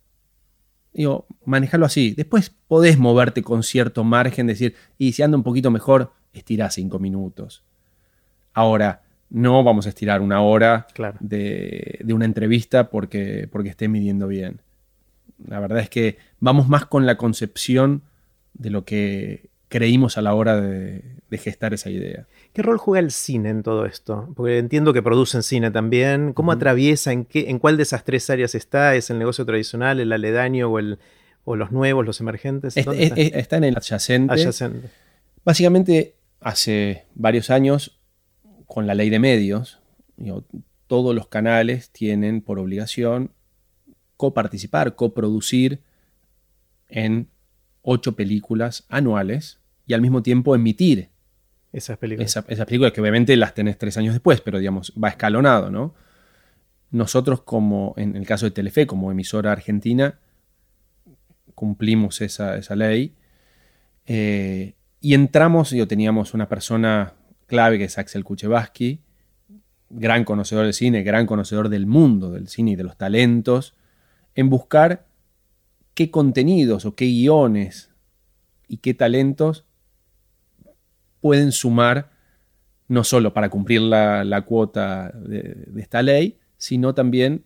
Digo, manejarlo así. Después podés moverte con cierto margen, decir, y si anda un poquito mejor, estirá cinco minutos. Ahora, no vamos a estirar una hora de, una entrevista porque, porque esté midiendo bien. La verdad es que vamos más con la concepción de lo que creímos a la hora de, gestar esa idea. ¿Qué rol juega el cine en todo esto? Porque entiendo que producen cine también. ¿Cómo atraviesa? En, qué, ¿En cuál de esas tres áreas está? ¿Es el negocio tradicional, el aledaño o, el, o los nuevos, los emergentes? está? en el adyacente. Básicamente, hace varios años, con la ley de medios, todos los canales tienen por obligación coparticipar, coproducir en ocho películas anuales y al mismo tiempo emitir esas películas. esas películas que obviamente las tenés tres años después, pero digamos, va escalonado, ¿no? Nosotros como, en el caso de Telefe, como emisora argentina, cumplimos esa, ley eh, y entramos, yo teníamos una persona clave que es Axel Kuchevaski, gran conocedor del cine, gran conocedor del mundo del cine y de los talentos, en buscar qué contenidos o qué guiones y qué talentos pueden sumar no solo para cumplir la, cuota de, esta ley, sino también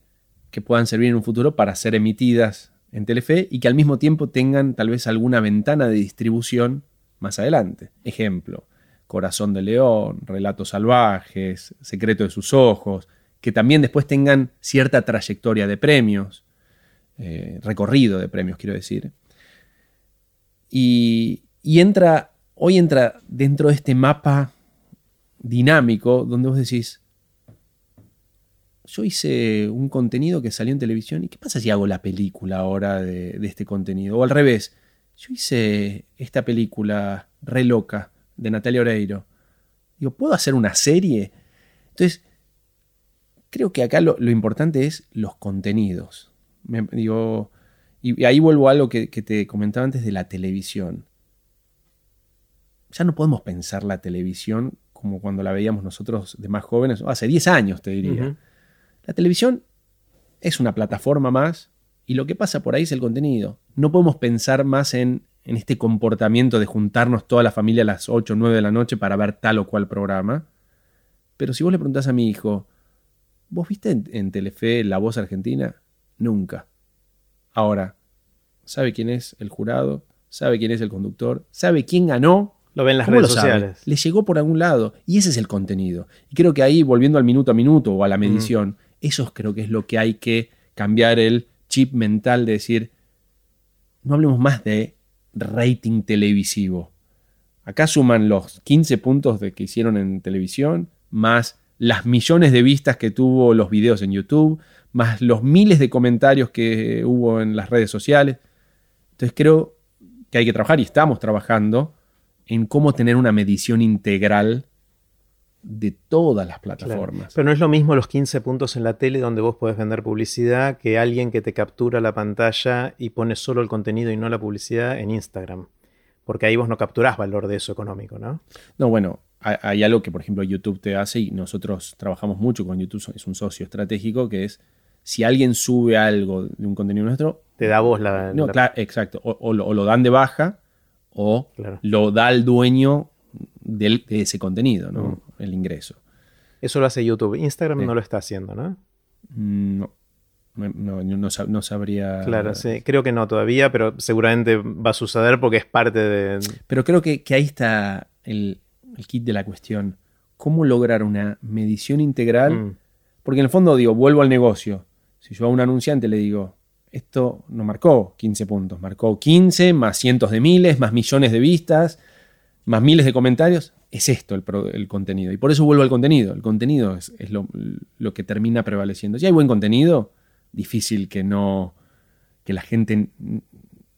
que puedan servir en un futuro para ser emitidas en Telefe y que al mismo tiempo tengan tal vez alguna ventana de distribución más adelante. Ejemplo, Corazón de León, Relatos Salvajes, Secreto de sus Ojos, que también después tengan cierta trayectoria de premios. Eh, recorrido de premios, quiero decir. Y, entra, hoy entra dentro de este mapa dinámico donde vos decís, yo hice un contenido que salió en televisión y ¿qué pasa si hago la película ahora de, este contenido? O al revés, yo hice esta película re loca de Natalia Oreiro. Digo, ¿puedo hacer una serie? Entonces, creo que acá lo importante es los contenidos digo, y ahí vuelvo a algo que, te comentaba antes de la televisión. Ya no podemos pensar la televisión como cuando la veíamos nosotros de más jóvenes, hace 10 años te diría. La televisión es una plataforma más y lo que pasa por ahí es el contenido. No podemos pensar más en, este comportamiento de juntarnos toda la familia a las 8 o 9 de la noche para ver tal o cual programa. Pero si vos le preguntás a mi hijo, ¿vos viste en, en Telefe La Voz Argentina? Nunca. Ahora, ¿sabe quién es el jurado? ¿Sabe quién es el conductor? ¿Sabe quién ganó? Lo ven en las redes sociales. Le llegó por algún lado. Y ese es el contenido. Y creo que ahí, volviendo al minuto a minuto o a la medición, eso creo que es lo que hay que cambiar el chip mental de decir, no hablemos más de rating televisivo. Acá suman los 15 puntos de que hicieron en televisión, más las millones de vistas que tuvo los videos en YouTube, más los miles de comentarios que hubo en las redes sociales. Entonces creo que hay que trabajar y estamos trabajando en cómo tener una medición integral de todas las plataformas. Pero no es lo mismo los 15 puntos en la tele donde vos podés vender publicidad que alguien que te captura la pantalla y pone solo el contenido y no la publicidad en Instagram. Porque ahí vos no capturás valor de eso económico, ¿no? No, bueno, hay algo que por ejemplo YouTube te hace y nosotros trabajamos mucho con YouTube, es un socio estratégico que es si alguien sube algo de un contenido nuestro... Te da vos la... No, claro, exacto. O, lo, dan de baja o lo da el dueño de ese contenido, ¿no? Mm. El ingreso. Eso lo hace YouTube. Instagram no lo está haciendo, ¿no? Mm, no. No, no, sabría. Claro, sí. Creo que no todavía, pero seguramente va a suceder porque es parte de. Pero creo que, ahí está el, kit de la cuestión. ¿Cómo lograr una medición integral? Mm. Porque en el fondo, digo, vuelvo al negocio. Si yo a un anunciante le digo, esto no marcó 15 puntos, marcó 15 más cientos de miles, más millones de vistas, más miles de comentarios, es esto el, contenido. Y por eso vuelvo al contenido. El contenido es, lo, que termina prevaleciendo. Si hay buen contenido, difícil que no que la gente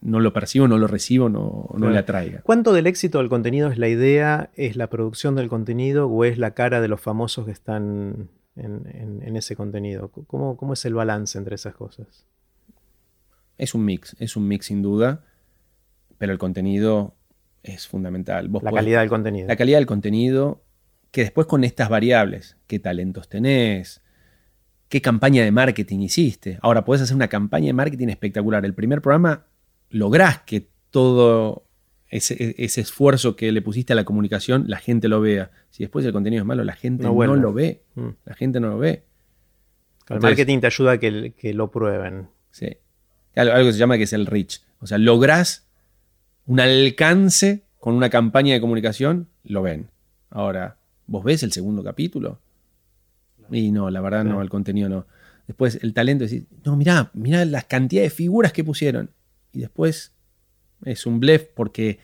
no lo perciba, no lo reciba, no, no le atraiga. ¿Cuánto del éxito del contenido es la idea, es la producción del contenido o es la cara de los famosos que están en, ese contenido? ¿Cómo, ¿Cómo, es el balance entre esas cosas? Es un mix, es un mix sin duda, pero el contenido es fundamental. la calidad del contenido. La calidad del contenido, que después con estas variables, qué talentos tenés, qué campaña de marketing hiciste. Ahora puedes hacer una campaña de marketing espectacular. El primer programa lográs que todo ese, esfuerzo que le pusiste a la comunicación, la gente lo vea. Si después el contenido es malo, la gente no, lo ve. Mm. La gente no lo ve. el marketing te ayuda a que, lo prueben. Sí. Algo, algo, que se llama que es el reach. O sea, lográs un alcance con una campaña de comunicación, lo ven. Ahora, ¿vos ves el segundo capítulo? Y no, la verdad no, el contenido no. Después el talento es no, mirá, mirá las cantidades de figuras que pusieron. Y después es un blef porque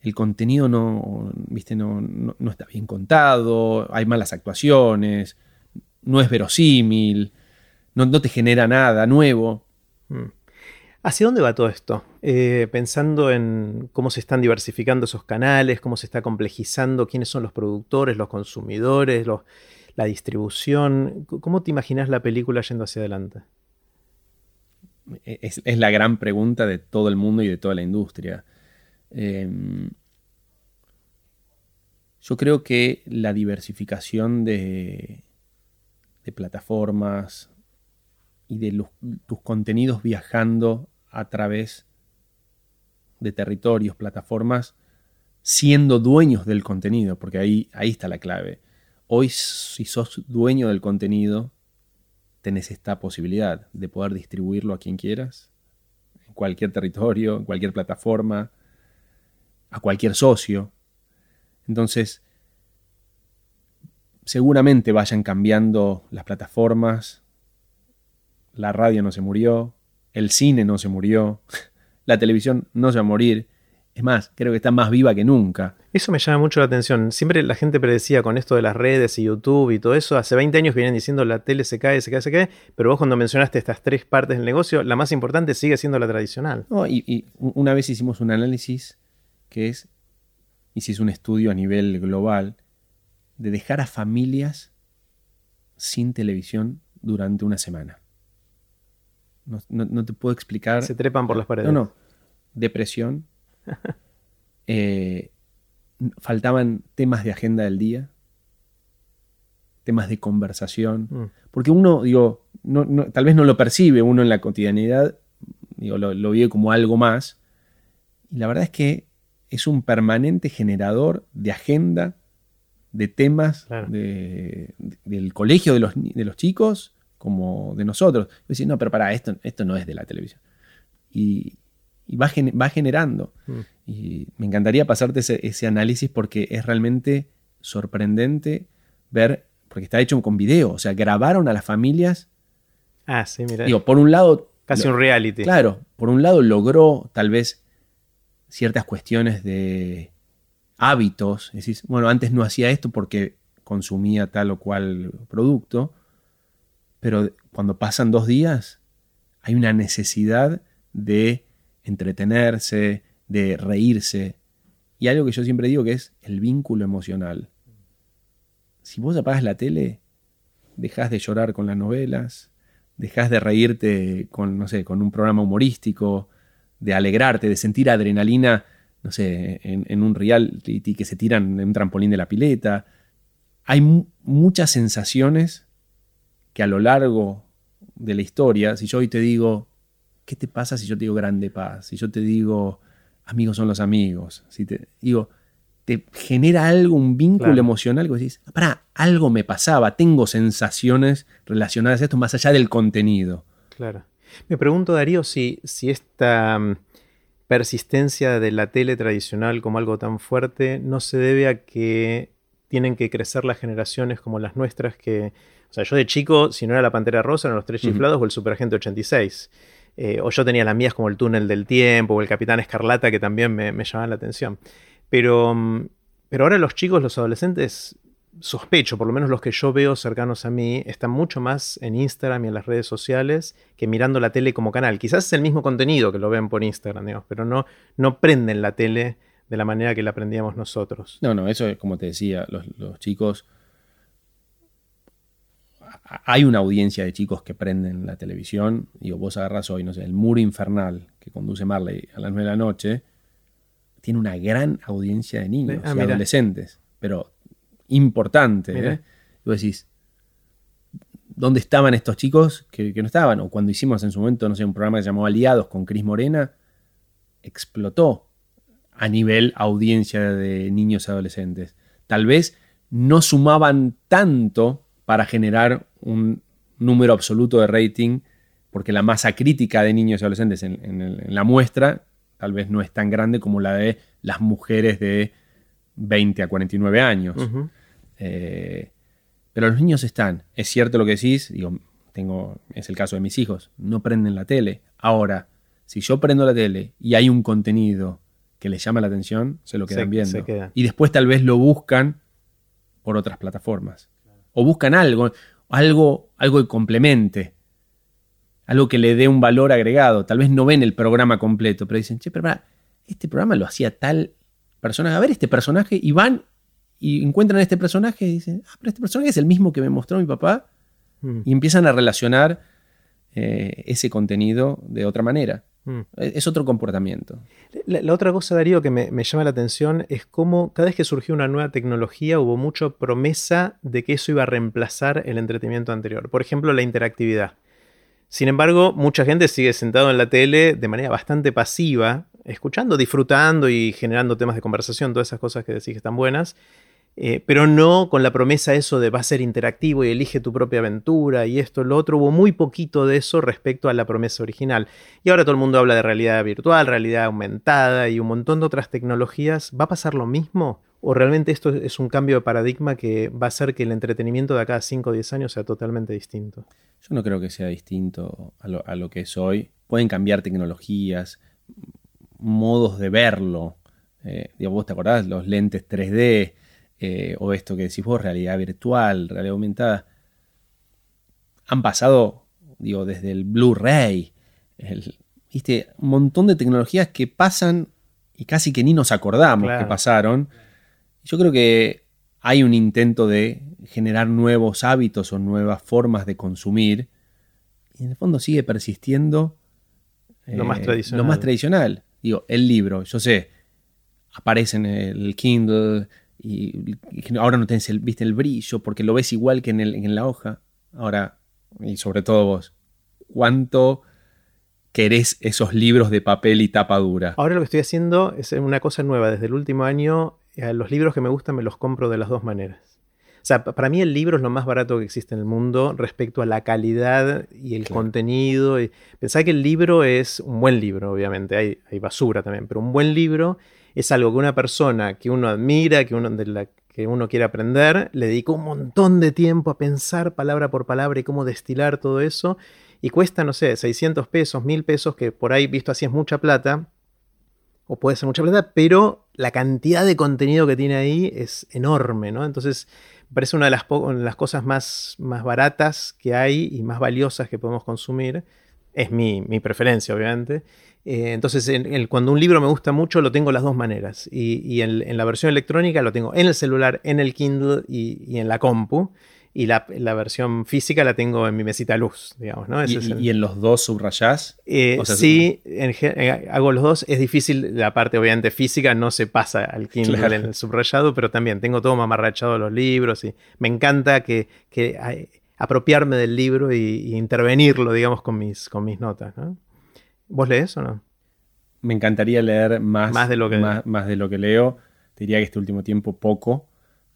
el contenido no, viste, no, no, está bien contado, hay malas actuaciones, no es verosímil, no, te genera nada nuevo. Mm. ¿Hacia dónde va todo esto? Eh, pensando en cómo se están diversificando esos canales, cómo se está complejizando, quiénes son los productores, los consumidores, la distribución. ¿Cómo te imaginas la película yendo hacia adelante? Es, la gran pregunta de todo el mundo y de toda la industria. Em, yo creo que la diversificación de, de plataformas, y de tus contenidos viajando a través de territorios, plataformas, siendo dueños del contenido, porque ahí, ahí está la clave. Hoy, si sos dueño del contenido, tenés esta posibilidad de poder distribuirlo a quien quieras, en cualquier territorio, en cualquier plataforma, a cualquier socio. Entonces, seguramente vayan cambiando las plataformas, la radio no se murió, el cine no se murió, la televisión no se va a morir. Es más, creo que está más viva que nunca. Eso me llama mucho la atención. Siempre la gente predecía con esto de las redes y YouTube y todo eso. Hace 20 años vienen diciendo la tele se cae, se cae, se cae. Pero vos cuando mencionaste estas tres partes del negocio, la más importante sigue siendo la tradicional. y, una vez hicimos un análisis que es, hicimos un estudio a nivel global de dejar a familias sin televisión durante una semana. No, te puedo explicar. Se trepan por las paredes. No, no. Depresión. Eh, faltaban temas de agenda del día. temas de conversación. Mm. Porque uno, digo, tal vez no lo percibe uno en la cotidianidad, digo, lo, vive como algo más. Y la verdad es que es un permanente generador de agenda, de temas del colegio de los, de los, chicos como de nosotros. Decir, no, pero para, esto, esto no es de la televisión. Y, va, va, generando. Mm. Y me encantaría pasarte ese, análisis porque es realmente sorprendente ver, porque está hecho con video, o sea, grabaron a las familias. Ah, sí, mira. Digo, por un lado... Casi un reality. Claro, por un lado logró tal vez ciertas cuestiones de hábitos. Decís, bueno, antes no hacía esto porque consumía tal o cual producto, pero cuando pasan dos días hay una necesidad de entretenerse, de reírse. Y algo que yo siempre digo que es el vínculo emocional. Si vos apagas la tele, dejas de llorar con las novelas, dejas de reírte con, no sé, con un programa humorístico, de alegrarte, de sentir adrenalina, no sé, en, un reality que se tiran en un trampolín de la pileta. Hay muchas sensaciones que a lo largo de la historia, si yo hoy te digo, ¿qué te pasa si yo te digo grande paz? Si yo te digo, amigos son los amigos. Si te digo, te genera algo, un vínculo emocional que decís, para, algo me pasaba, tengo sensaciones relacionadas a esto más allá del contenido. Claro. Me pregunto, Darío, si, si esta mm, persistencia de la tele tradicional como algo tan fuerte no se debe a que tienen que crecer las generaciones como las nuestras que... O sea, yo de chico, si no era la Pantera Rosa, eran los Tres Chiflados o el Superagente 86. Eh, o yo tenía las mías como el túnel del tiempo o el Capitán Escarlata que también me, me llamaban la atención. Pero, mm, pero ahora los chicos, los adolescentes, sospecho, por lo menos los que yo veo cercanos a mí, están mucho más en Instagram y en las redes sociales que mirando la tele como canal. Quizás es el mismo contenido que lo ven por Instagram, digamos, pero no, no prenden la tele de la manera que la aprendíamos nosotros. No, no, eso es como te decía, los, los chicos hay una audiencia de chicos que prenden la televisión. Digo, vos agarras hoy, no sé, el muro infernal que conduce Marley a las 9 de la noche. Tiene una gran audiencia de niños ah, y adolescentes, pero importante. ¿eh? Y vos decís, ¿dónde estaban estos chicos que, no estaban? O cuando hicimos en su momento, no sé, un programa que se llamó Aliados con Cris Morena, explotó a nivel audiencia de niños y adolescentes. Tal vez no sumaban tanto para generar un número absoluto de rating, porque la masa crítica de niños y adolescentes en, la muestra tal vez no es tan grande como la de las mujeres de 20 a 49 años. Eh, pero los niños están. Es cierto lo que decís, digo, tengo, es el caso de mis hijos, no prenden la tele. Ahora, si yo prendo la tele y hay un contenido que les llama la atención, se lo quedan viendo. Y después tal vez lo buscan por otras plataformas o buscan algo, algo, algo que complemente, algo que le dé un valor agregado. Tal vez no ven el programa completo, pero dicen, che, pero para, este programa lo hacía tal personaje, a ver este personaje, y van y encuentran este personaje y dicen, ah, pero este personaje es el mismo que me mostró mi papá, mm. y empiezan a relacionar eh, ese contenido de otra manera. Mm. Es otro comportamiento. La, otra cosa, Darío, que me, llama la atención es cómo cada vez que surgió una nueva tecnología hubo mucha promesa de que eso iba a reemplazar el entretenimiento anterior. Por ejemplo, la interactividad. Sin embargo, mucha gente sigue sentado en la tele de manera bastante pasiva, escuchando, disfrutando y generando temas de conversación, todas esas cosas que decís que están buenas, eh, pero no con la promesa eso de va a ser interactivo y elige tu propia aventura y esto, lo otro. Hubo muy poquito de eso respecto a la promesa original. Y ahora todo el mundo habla de realidad virtual, realidad aumentada y un montón de otras tecnologías. ¿Va a pasar lo mismo? ¿O realmente esto es un cambio de paradigma que va a hacer que el entretenimiento de acá a 5 o 10 años sea totalmente distinto? Yo no creo que sea distinto a lo, que es hoy. Pueden cambiar tecnologías, modos de verlo. Eh, ¿Vos te acordás? Los lentes 3D, eh, o esto que decís vos, realidad virtual, realidad aumentada, han pasado, digo, desde el Blu-ray, ¿viste? un montón de tecnologías que pasan y casi que ni nos acordamos que pasaron. Yo creo que hay un intento de generar nuevos hábitos o nuevas formas de consumir y en el fondo sigue persistiendo lo, más tradicional. lo más tradicional. Digo, el libro, yo sé, aparece en el Kindle, y, ahora no tenés el, viste el brillo porque lo ves igual que en, en la hoja. Ahora, y sobre todo vos, ¿cuánto querés esos libros de papel y tapa dura? Ahora lo que estoy haciendo es una cosa nueva. Desde el último año, eh, los libros que me gustan me los compro de las dos maneras. O sea, para mí el libro es lo más barato que existe en el mundo respecto a la calidad y el contenido. Pensá que el libro es un buen libro, obviamente, hay, hay, basura también, pero un buen libro es algo que una persona que uno admira, que uno, que uno quiere aprender, le dedicó un montón de tiempo a pensar palabra por palabra y cómo destilar todo eso. Y cuesta, no sé, 600 pesos, 1000 pesos, que por ahí visto así es mucha plata, o puede ser mucha plata, pero la cantidad de contenido que tiene ahí es enorme, ¿no? Entonces, parece una de las, las cosas más, más baratas que hay y más valiosas que podemos consumir. Es mi, mi preferencia, obviamente. Eh, entonces, cuando un libro me gusta mucho, lo tengo las dos maneras. Y, en, la versión electrónica lo tengo en el celular, en el Kindle y, en la compu. Y la, versión física la tengo en mi mesita luz, digamos. ¿no? ¿Y, en los dos subrayás? Eh, sí, eh, hago los dos. Es difícil, la parte obviamente física no se pasa al Kindle en el subrayado, pero también tengo todo mamarrachado los libros y me encanta que, apropiarme del libro y, intervenirlo, digamos, con mis, con mis notas. ¿no? ¿Vos lees o no? Me encantaría leer más, más, de, lo que... Más, de lo que leo. diría que este último tiempo poco.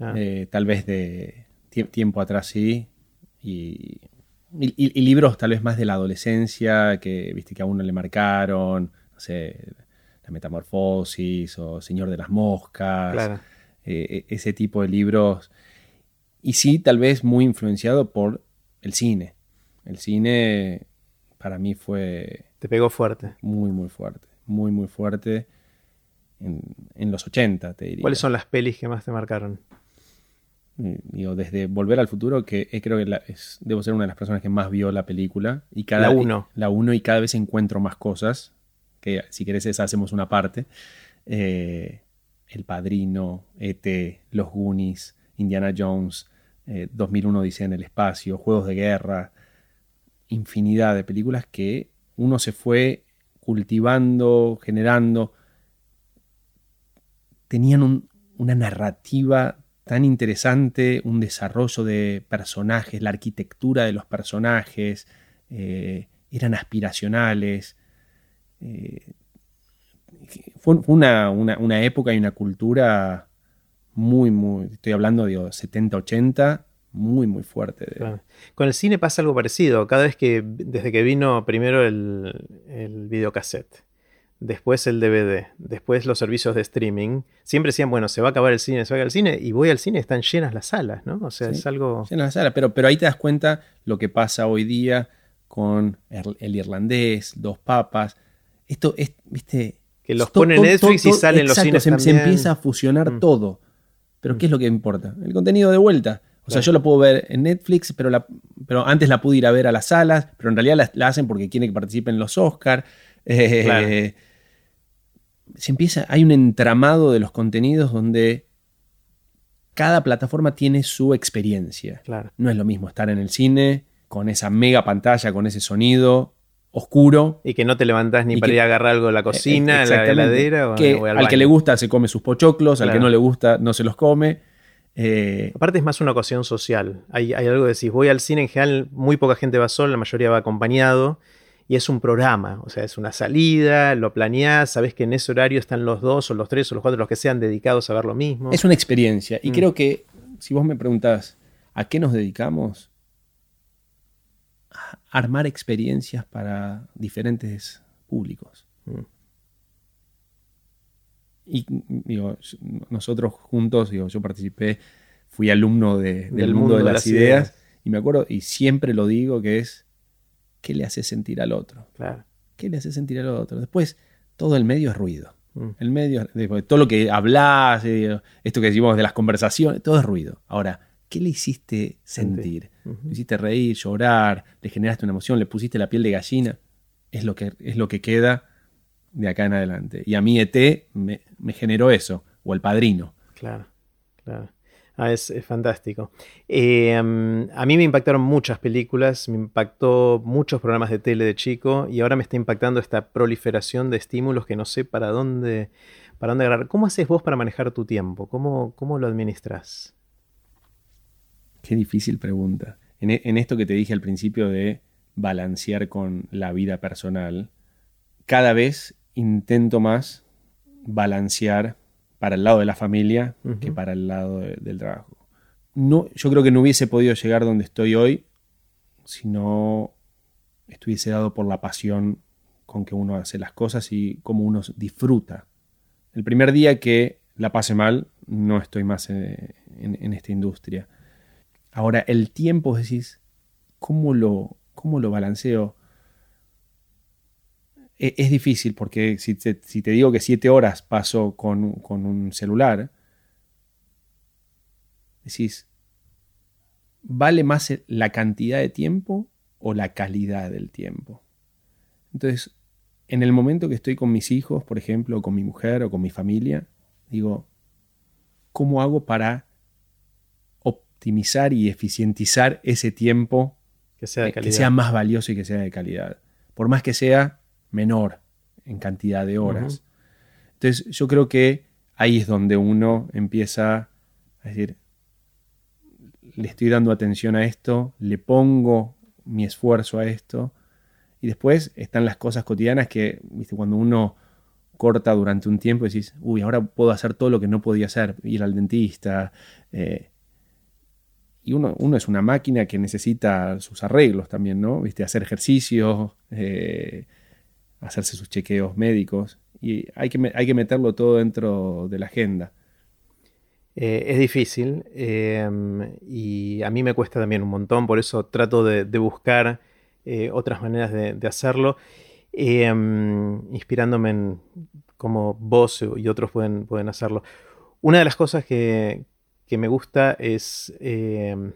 Ah. Eh, tal vez de tiempo atrás sí. Y, libros tal vez más de la adolescencia que, viste, que a uno le marcaron. No sé, La Metamorfosis o Señor de las Moscas. Eh, e, ese tipo de libros. Y sí, tal vez muy influenciado por el cine. El cine para mí fue te pegó fuerte. Muy, muy fuerte. Muy, muy fuerte. En, los 80, te diría. ¿Cuáles son las pelis que más te marcaron? Mm, digo, desde Volver al Futuro, que creo que debo ser una de las personas que más vio la película. Y cada, la 1. La 1 y cada vez encuentro más cosas. Que si querés esa hacemos una parte. Eh, el Padrino, E.T., Los Goonies, Indiana Jones, 2001 dice en el espacio, Juegos de Guerra, infinidad de películas que uno se fue cultivando, generando, tenían una narrativa tan interesante, un desarrollo de personajes, la arquitectura de los personajes, eh, eran aspiracionales. Eh, fue una, una, época y una cultura muy, muy, estoy hablando de 70, 80, muy, muy fuerte. Con el cine pasa algo parecido. Cada vez que, desde que vino primero el, el videocassette, después el DVD, después los servicios de streaming, siempre decían, bueno, se va a acabar el cine, se va a acabar el cine, y voy al cine, están llenas las salas, ¿no? O sea, es algo... Llenas las salas, pero, pero ahí te das cuenta lo que pasa hoy día con el, irlandés, dos papas. Esto es, viste... Que los pone Netflix y salen los cines se, empieza a fusionar mm. todo. Pero ¿qué es lo que importa? El contenido de vuelta. O sea, yo lo puedo ver en Netflix, pero, la, pero antes la pude ir a ver a las salas, pero en realidad la, hacen porque quieren que participen los Oscars. Eh, se empieza, hay un entramado de los contenidos donde cada plataforma tiene su experiencia. No es lo mismo estar en el cine con esa mega pantalla, con ese sonido oscuro. Y que no te levantás ni para ir a agarrar algo de la cocina, la heladera. O, al, que le gusta se come sus pochoclos, al que no le gusta no se los come. Eh, Aparte es más una ocasión social. Hay, algo de decir, voy al cine en general, muy poca gente va sola, la mayoría va acompañado. Y es un programa, o sea, es una salida, lo planeás, sabes que en ese horario están los dos o los tres o los cuatro, los que sean dedicados a ver lo mismo. Es una experiencia. Y mm. creo que si vos me preguntás, ¿a qué nos dedicamos? A armar experiencias para diferentes públicos. Mm. Y digo, nosotros juntos, digo, yo participé, fui alumno del, mundo, de, las, ideas, y me acuerdo, y siempre lo digo, que es, ¿qué le hace sentir al otro? Claro. ¿Qué le hace sentir al otro? Después, todo el medio es ruido. Mm. El medio, todo lo que hablas, eh, esto que decimos de las conversaciones, todo es ruido. Ahora, ¿qué le hiciste sentir? Le hiciste reír, llorar, le generaste una emoción, le pusiste la piel de gallina. Es lo que, es lo que queda de acá en adelante. Y a mí ET me, generó eso, o el padrino. Claro, claro. Ah, es, fantástico. Eh, a mí me impactaron muchas películas, me impactó muchos programas de tele de chico y ahora me está impactando esta proliferación de estímulos que no sé para dónde, para dónde agarrar. ¿Cómo haces vos para manejar tu tiempo? ¿Cómo, cómo lo administras? Qué difícil pregunta. En, e, en esto que te dije al principio de balancear con la vida personal, cada vez intento más balancear para el lado de la familia que para el lado del trabajo. No, yo creo que no hubiese podido llegar donde estoy hoy si no estuviese dado por la pasión con que uno hace las cosas y cómo uno disfruta. El primer día que la pase mal, no estoy más en, en esta industria. Ahora, el tiempo, decís, ¿cómo lo, cómo lo balanceo? E, es, difícil porque si te, digo que siete horas paso con, un celular, decís, ¿vale más la cantidad de tiempo o la calidad del tiempo? Entonces, en el momento que estoy con mis hijos, por ejemplo, o con mi mujer o con mi familia, digo, ¿cómo hago para optimizar y eficientizar ese tiempo que sea, que sea más valioso y que sea de calidad? Por más que sea menor en cantidad de horas. Entonces yo creo que ahí es donde uno empieza a decir, le estoy dando atención a esto, le pongo mi esfuerzo a esto. Y después están las cosas cotidianas que, ¿viste? cuando uno corta durante un tiempo, decís, uy, ahora puedo hacer todo lo que no podía hacer, ir al dentista. Eh, y uno, uno, es una máquina que necesita sus arreglos también, ¿no? ¿Viste? Hacer ejercicio, eh, hacerse sus chequeos médicos y hay que, hay que meterlo todo dentro de la agenda. Eh, es difícil em, y a mí me cuesta también un montón, por eso trato de, buscar eh, otras maneras de, hacerlo, em, inspirándome en cómo vos y otros pueden, pueden hacerlo. Una de las cosas que, que me gusta es em,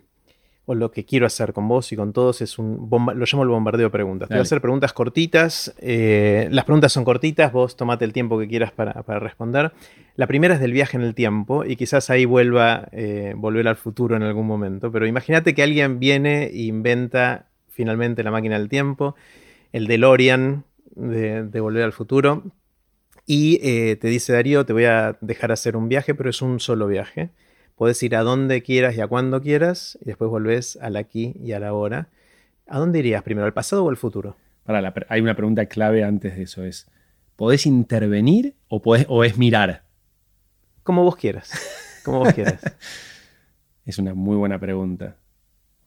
o lo que quiero hacer con vos y con todos es un, lo llamo el bombardeo de preguntas. Te voy a hacer preguntas cortitas. Eh, las preguntas son cortitas, vos tomate el tiempo que quieras para, responder. La primera es del viaje en el tiempo y quizás ahí vuelva, eh, volver al futuro en algún momento. Pero imagínate que alguien viene e inventa finalmente la máquina del tiempo, el DeLorean de, de Volver al Futuro. Y eh, te dice Darío, te voy a dejar hacer un viaje, pero es un solo viaje. Puedes ir a donde quieras y a cuando quieras y después volvés al aquí y a la ahora. ¿A dónde irías primero, al pasado o al futuro? Para hay una pregunta clave antes de eso, es ¿podés intervenir o, o es mirar? Como vos quieras, como vos quieras. es una muy buena pregunta.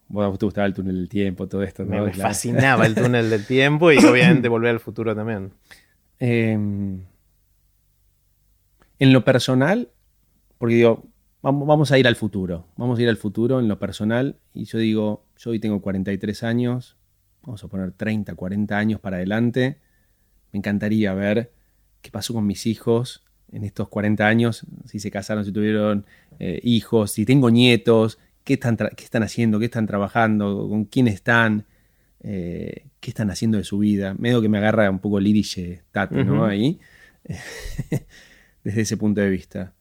Vos te gustaba el túnel del tiempo, todo esto. Me, fascinaba el túnel del tiempo y obviamente volver al futuro también. Em, en lo personal, porque digo, vamos, a ir al futuro, vamos a ir al futuro en lo personal. Y yo digo, yo hoy tengo 43 años, vamos a poner 30, 40 años para adelante. Me encantaría ver qué pasó con mis hijos en estos 40 años, si se casaron, si tuvieron eh, hijos, si tengo nietos, qué están, qué están haciendo, qué están trabajando, con quién están, eh, qué están haciendo de su vida. Medio que me agarra un poco el irish tate, ¿no? Ahí, desde ese punto de vista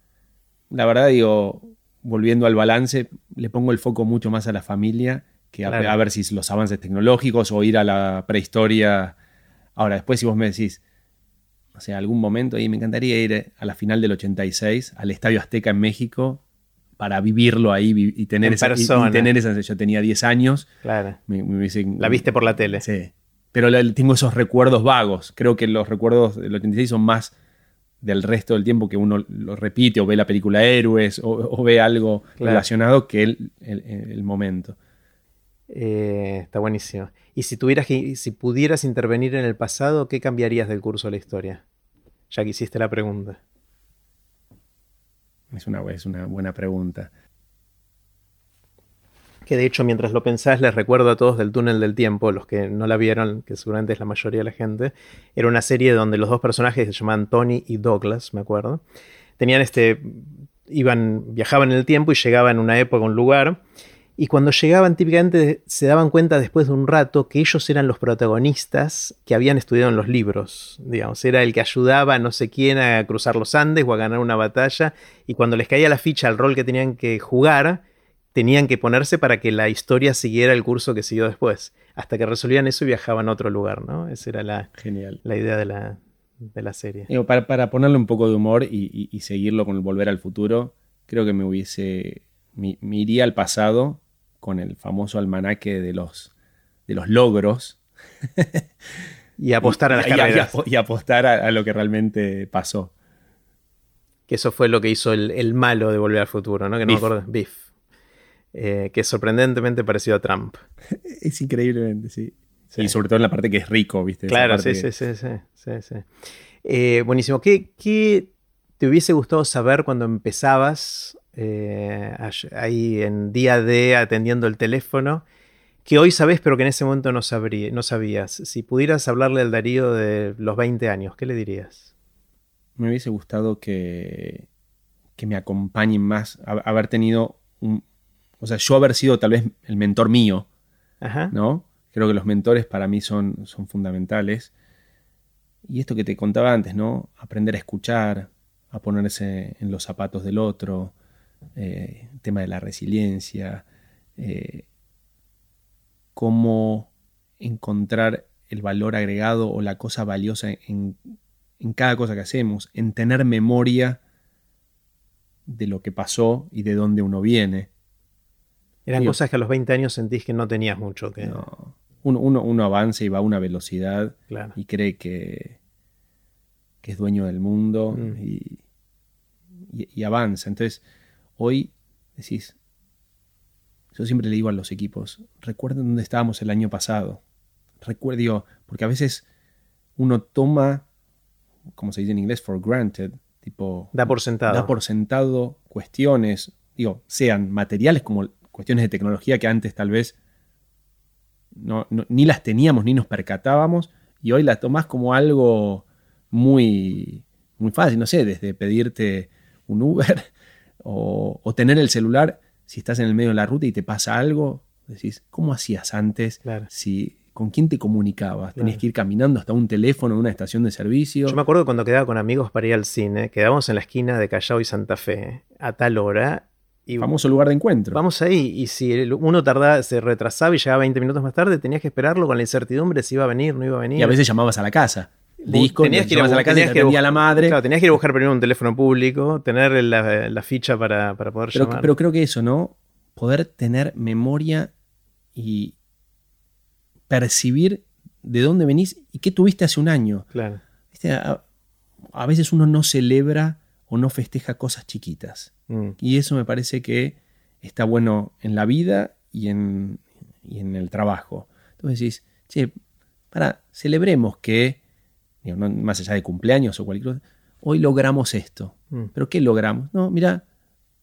la verdad digo, volviendo al balance, le pongo el foco mucho más a la familia que a, ver si los avances tecnológicos o ir a la prehistoria. Ahora, después si vos me decís, o sea, algún momento ahí me encantaría ir a la final del 86 al Estadio Azteca en México para vivirlo ahí y tener, esa, tener esa... Yo tenía 10 años. Claro. la viste por la tele. Sí. Pero tengo esos recuerdos vagos. Creo que los recuerdos del 86 son más del resto del tiempo que uno lo repite o ve la película Héroes o, ve algo relacionado que el, el, momento. Eh, está buenísimo. Y si tuvieras que, si pudieras intervenir en el pasado, ¿qué cambiarías del curso de la historia? Ya que hiciste la pregunta. Es una, es una buena pregunta que de hecho mientras lo pensás les recuerdo a todos del túnel del tiempo, los que no la vieron, que seguramente es la mayoría de la gente, era una serie donde los dos personajes se llamaban Tony y Douglas, me acuerdo, tenían este, iban, viajaban en el tiempo y llegaban en una época, un lugar, y cuando llegaban típicamente se daban cuenta después de un rato que ellos eran los protagonistas que habían estudiado en los libros, digamos, era el que ayudaba a no sé quién a cruzar los Andes o a ganar una batalla, y cuando les caía la ficha al rol que tenían que jugar, tenían que ponerse para que la historia siguiera el curso que siguió después. Hasta que resolvían eso y viajaban a otro lugar, ¿no? Esa era la, Genial. la idea de la, de la serie. para, para, ponerle un poco de humor y, seguirlo con el Volver al Futuro, creo que me hubiese. Me, iría al pasado con el famoso almanaque de los, de los logros. y apostar a las carreras. Y, apostar a, lo que realmente pasó. Que eso fue lo que hizo el, malo de Volver al Futuro, ¿no? Que no me acuerdo. Biff. Eh, que es sorprendentemente parecido a Trump. es increíblemente, sí. Y sobre todo en la parte que es rico, ¿viste? Claro, sí, sí, sí, sí, eh, buenísimo. ¿Qué, te hubiese gustado saber cuando empezabas eh, ahí en día D atendiendo el teléfono? Que hoy sabes, pero que en ese momento no, sabría, no sabías. Si pudieras hablarle al Darío de los 20 años, ¿qué le dirías? Me hubiese gustado que, que me acompañen más, haber tenido un, o sea, yo haber sido tal vez el mentor mío, Ajá. ¿no? Creo que los mentores para mí son, son fundamentales. Y esto que te contaba antes, ¿no? Aprender a escuchar, a ponerse en los zapatos del otro, eh, el tema de la resiliencia, eh, cómo encontrar el valor agregado o la cosa valiosa en, en, cada cosa que hacemos, en tener memoria de lo que pasó y de dónde uno viene. Eran cosas que a los 20 años sentís que no tenías mucho que... No. Uno, uno, avanza y va a una velocidad y cree que, que, es dueño del mundo mm. y, y, avanza. Entonces, hoy decís, yo siempre le digo a los equipos, recuerden dónde estábamos el año pasado. Recuerdo, porque a veces uno toma, como se dice en inglés, for granted, tipo... Da por sentado. Da por sentado cuestiones, digo, sean materiales como cuestiones de tecnología que antes tal vez no, ni las teníamos ni nos percatábamos y hoy las tomás como algo muy, muy fácil, no sé, desde pedirte un Uber o, tener el celular si estás en el medio de la ruta y te pasa algo, decís, ¿cómo hacías antes? Si, ¿Con quién te comunicabas? Tenías que ir caminando hasta un teléfono una estación de servicio. Yo me acuerdo cuando quedaba con amigos para ir al cine, quedábamos en la esquina de Callao y Santa Fe a tal hora famoso lugar de encuentro. Vamos ahí, y si uno tardaba, se retrasaba y llegaba 20 minutos más tarde, tenías que esperarlo con la incertidumbre si iba a venir, no iba a venir. Y a veces llamabas a la casa. Disco, tenías que ir a la casa tenías que a la madre. Claro, tenías que ir a buscar primero un teléfono público, tener la, ficha para, poder pero, llamar. Pero creo que eso, ¿no? Poder tener memoria y percibir de dónde venís y qué tuviste hace un año. Claro. a veces uno no celebra o no festeja cosas chiquitas. Mm. Y eso me parece que está bueno en la vida y en, en el trabajo. Entonces decís, che, para, celebremos que, más allá de cumpleaños o cualquier cosa, hoy logramos esto. Mm. ¿Pero qué logramos? No, mira,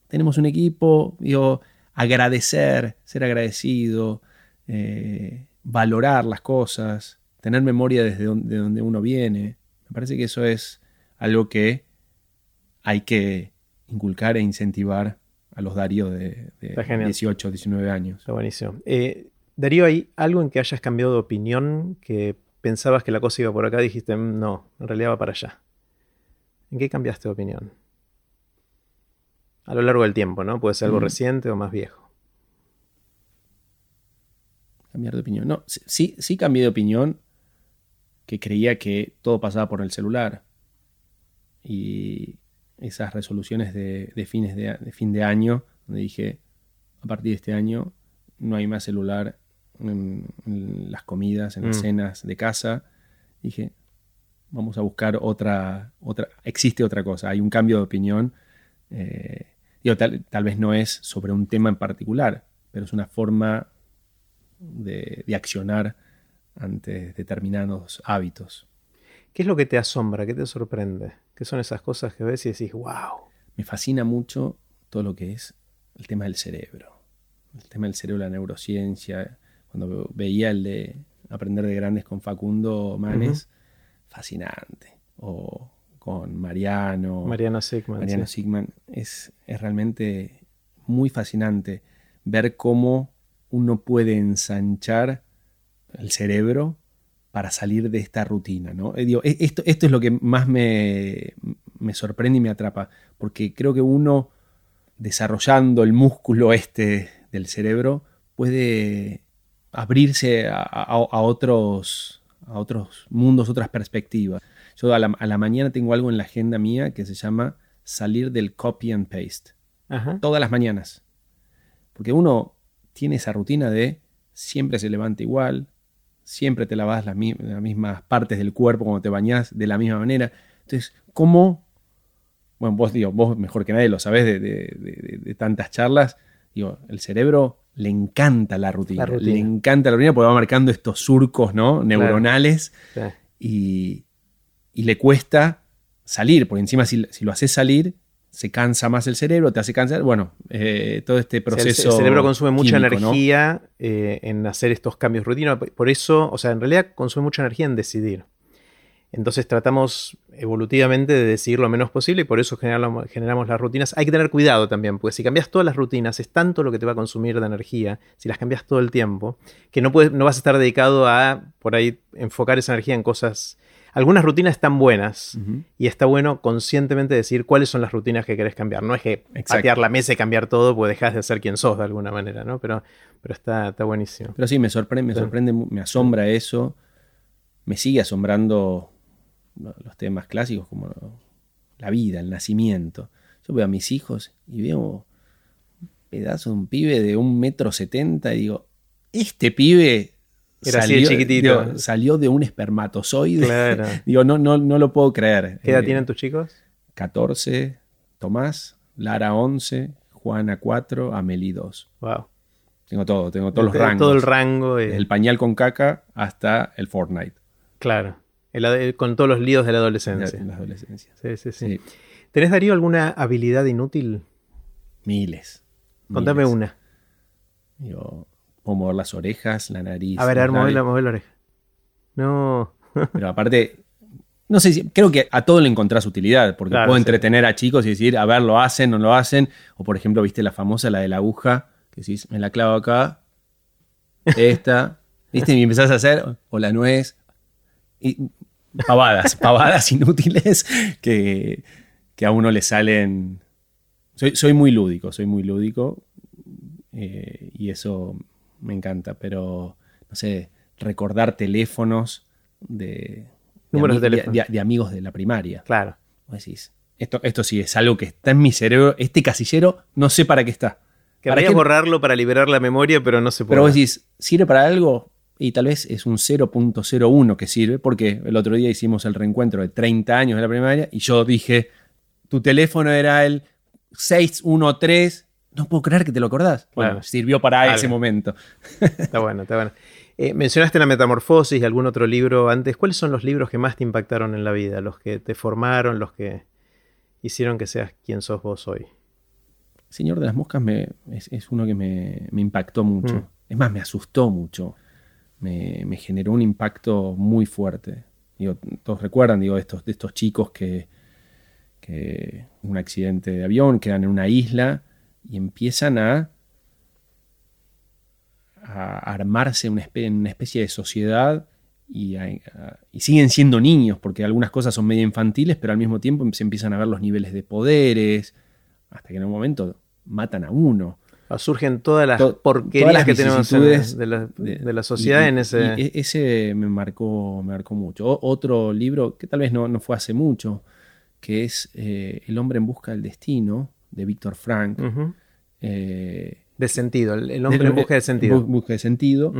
tenemos un equipo, digo, agradecer, ser agradecido, eh, valorar las cosas, tener memoria desde donde, de donde uno viene. Me parece que eso es algo que hay que inculcar e incentivar a los Darío de, 18, 19 años. Está buenísimo. Eh, Darío, ¿hay algo en que hayas cambiado de opinión que pensabas que la cosa iba por acá y dijiste, mm, no, en realidad va para allá? ¿En qué cambiaste de opinión? A lo largo del tiempo, ¿no? Puede ser algo mm. reciente o más viejo. Cambiar de opinión. No, sí, sí cambié de opinión que creía que todo pasaba por el celular. Y esas resoluciones de, fines de, fin de año, donde dije, a partir de este año no hay más celular en, las comidas, en las mm. cenas de casa. Dije, vamos a buscar otra, otra, existe otra cosa, hay un cambio de opinión. Eh, tal, tal, vez no es sobre un tema en particular, pero es una forma de, de accionar ante determinados hábitos. ¿Qué es lo que te asombra? ¿Qué te sorprende? ¿Qué son esas cosas que ves y decís, wow? Me fascina mucho todo lo que es el tema del cerebro. El tema del cerebro, la neurociencia. Cuando veía el de Aprender de Grandes con Facundo Manes, fascinante. O con Mariano. Mariano Sigman. Mariano Sigman. Es, es realmente muy fascinante ver cómo uno puede ensanchar el cerebro para salir de esta rutina. ¿no? Eh, e, esto, esto, es lo que más me, sorprende y me atrapa, porque creo que uno, desarrollando el músculo este del cerebro, puede abrirse a, otros, a otros mundos, otras perspectivas. Yo a la, mañana tengo algo en la agenda mía que se llama salir del copy and paste. Todas las mañanas. Porque uno tiene esa rutina de siempre se levanta igual, siempre te lavas las, mismas partes del cuerpo cuando te bañas de la misma manera. Entonces, ¿cómo? Bueno, vos, digo, vos mejor que nadie lo sabés de, tantas charlas. Digo, el cerebro le encanta la rutina, Le encanta la rutina porque va marcando estos surcos ¿no? neuronales y, le cuesta salir, porque encima si, si lo haces salir, se cansa más el cerebro, te hace cansar. Bueno, eh, todo este proceso. el, cerebro consume mucha energía eh, en hacer estos cambios rutina. Por eso, o sea, en realidad consume mucha energía en decidir. Entonces tratamos evolutivamente de decidir lo menos posible y por eso generamos, generamos, las rutinas. Hay que tener cuidado también, porque si cambias todas las rutinas, es tanto lo que te va a consumir de energía, si las cambias todo el tiempo, que no, puedes, no vas a estar dedicado a, por ahí, enfocar esa energía en cosas algunas rutinas están buenas y está bueno conscientemente decir cuáles son las rutinas que querés cambiar. No es que patear la mesa y cambiar todo, pues dejas de ser quien sos de alguna manera, ¿no? Pero, pero está, está buenísimo. Pero sí, me sorprende, me sorprende, me asombra eso. Me sigue asombrando los temas clásicos como la vida, el nacimiento. Yo veo a mis hijos y veo un pedazo de un pibe de un metro setenta y digo, este pibe salió, chiquitito. salió de un espermatozoide. digo, no, no, no lo puedo creer. ¿Qué edad eh, tienen tus chicos? 14, Tomás, Lara 11, Juana 4, Amelie 2. Wow. Tengo todo, tengo todos los rangos. Todo el rango. El pañal con caca hasta el Fortnite. Claro. con todos los líos de la adolescencia. La, la adolescencia. Sí, sí, sí, ¿Tenés, Darío, alguna habilidad inútil? Miles. Contame una. Digo, o mover las orejas, la nariz. A ver, a ver, mover la, oreja. No. Pero aparte, no sé si, creo que a todo le encontrás utilidad, porque puedo entretener a chicos y decir, a ver, lo hacen, no lo hacen. O por ejemplo, viste la famosa, la de la aguja, que decís, me la clavo acá, esta, viste, y empezás a hacer, o la nuez, y pavadas, pavadas inútiles que, a uno le salen. Soy, soy muy lúdico, soy muy lúdico, eh, y eso me encanta, pero no sé, recordar teléfonos de, de, amigos de la primaria. Claro. decís, esto, esto sí es algo que está en mi cerebro, este casillero no sé para qué está. Querría borrarlo para liberar la memoria, pero no se puede. Pero vos decís, ¿sirve para algo? Y tal vez es un 0.01 que sirve, porque el otro día hicimos el reencuentro de 30 años de la primaria y yo dije, tu teléfono era el 613 no puedo creer que te lo acordás. Bueno, sirvió para ese momento. Está bueno, está bueno. Eh, mencionaste la Metamorfosis y algún otro libro antes. ¿Cuáles son los libros que más te impactaron en la vida? Los que te formaron, los que hicieron que seas quien sos vos hoy. Señor de las Moscas es, uno que me, impactó mucho. Mm. Es más, me asustó mucho. Me, generó un impacto muy fuerte. todos recuerdan, digo, estos, de estos chicos que, que un accidente de avión, quedan en una isla y empiezan a, armarse una en una especie de sociedad y, siguen siendo niños, porque algunas cosas son medio infantiles, pero al mismo tiempo se empiezan a ver los niveles de poderes, hasta que en un momento matan a uno. Surgen todas las porquerías que tenemos de, la, sociedad en ese... Ese me marcó, me marcó mucho. otro libro que tal vez no, fue hace mucho, que es eh, El hombre en busca del destino, de Víctor Frank. Eh, de sentido, el, hombre en busca de sentido. Busca de sentido.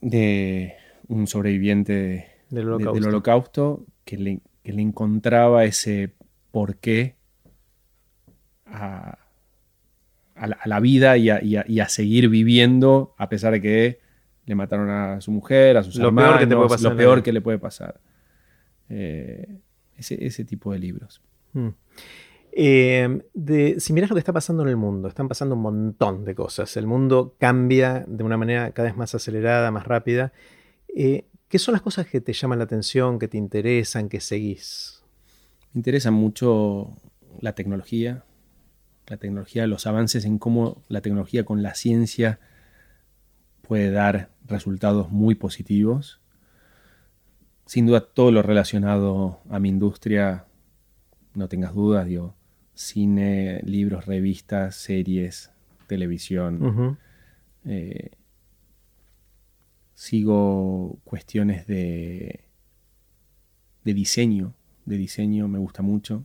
De un sobreviviente del holocausto, que, le, encontraba ese porqué a, a, la, vida y a, seguir viviendo a pesar de que le mataron a su mujer, a sus lo hermanos, peor que puede pasar, lo peor que le puede pasar. Eh, ese, tipo de libros. Mm. Eh, de, si miras lo que está pasando en el mundo, están pasando un montón de cosas. El mundo cambia de una manera cada vez más acelerada, más rápida. Eh, ¿Qué son las cosas que te llaman la atención, que te interesan, que seguís? Me interesa mucho la tecnología, la tecnología, los avances en cómo la tecnología con la ciencia puede dar resultados muy positivos. Sin duda todo lo relacionado a mi industria, no tengas dudas, digo, cine, libros, revistas, series, televisión. Eh, sigo cuestiones de de diseño. De diseño me gusta mucho.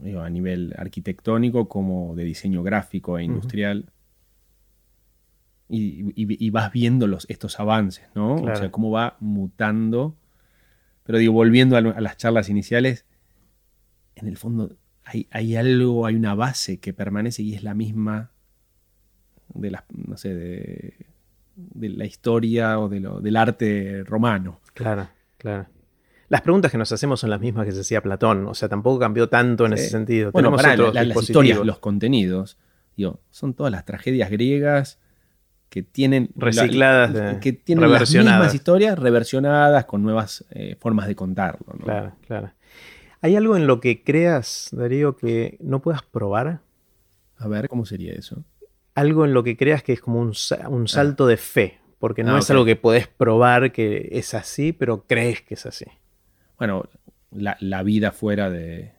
a nivel arquitectónico como de diseño gráfico e industrial. y, vas viendo los, estos avances, ¿no? O sea, cómo va mutando. Pero digo, volviendo a, las charlas iniciales, en el fondo hay, hay, algo, hay una base que permanece y es la misma de las, no sé, de, de la historia o de lo, del arte romano. Claro, claro. Las preguntas que nos hacemos son las mismas que se hacía Platón, o sea, tampoco cambió tanto en ese sentido. Bueno, para las historias, los contenidos, digo, son todas las tragedias griegas que tienen recicladas, que tienen las mismas historias reversionadas con nuevas eh, formas de contarlo. Claro, claro. ¿Hay algo en lo que creas, Darío, que no puedas probar? A ver, ¿cómo sería eso? algo en lo que creas que es como un, ah. salto de fe, porque no ah, es algo que podés probar que es así, pero crees que es así. Bueno, la, vida fuera de,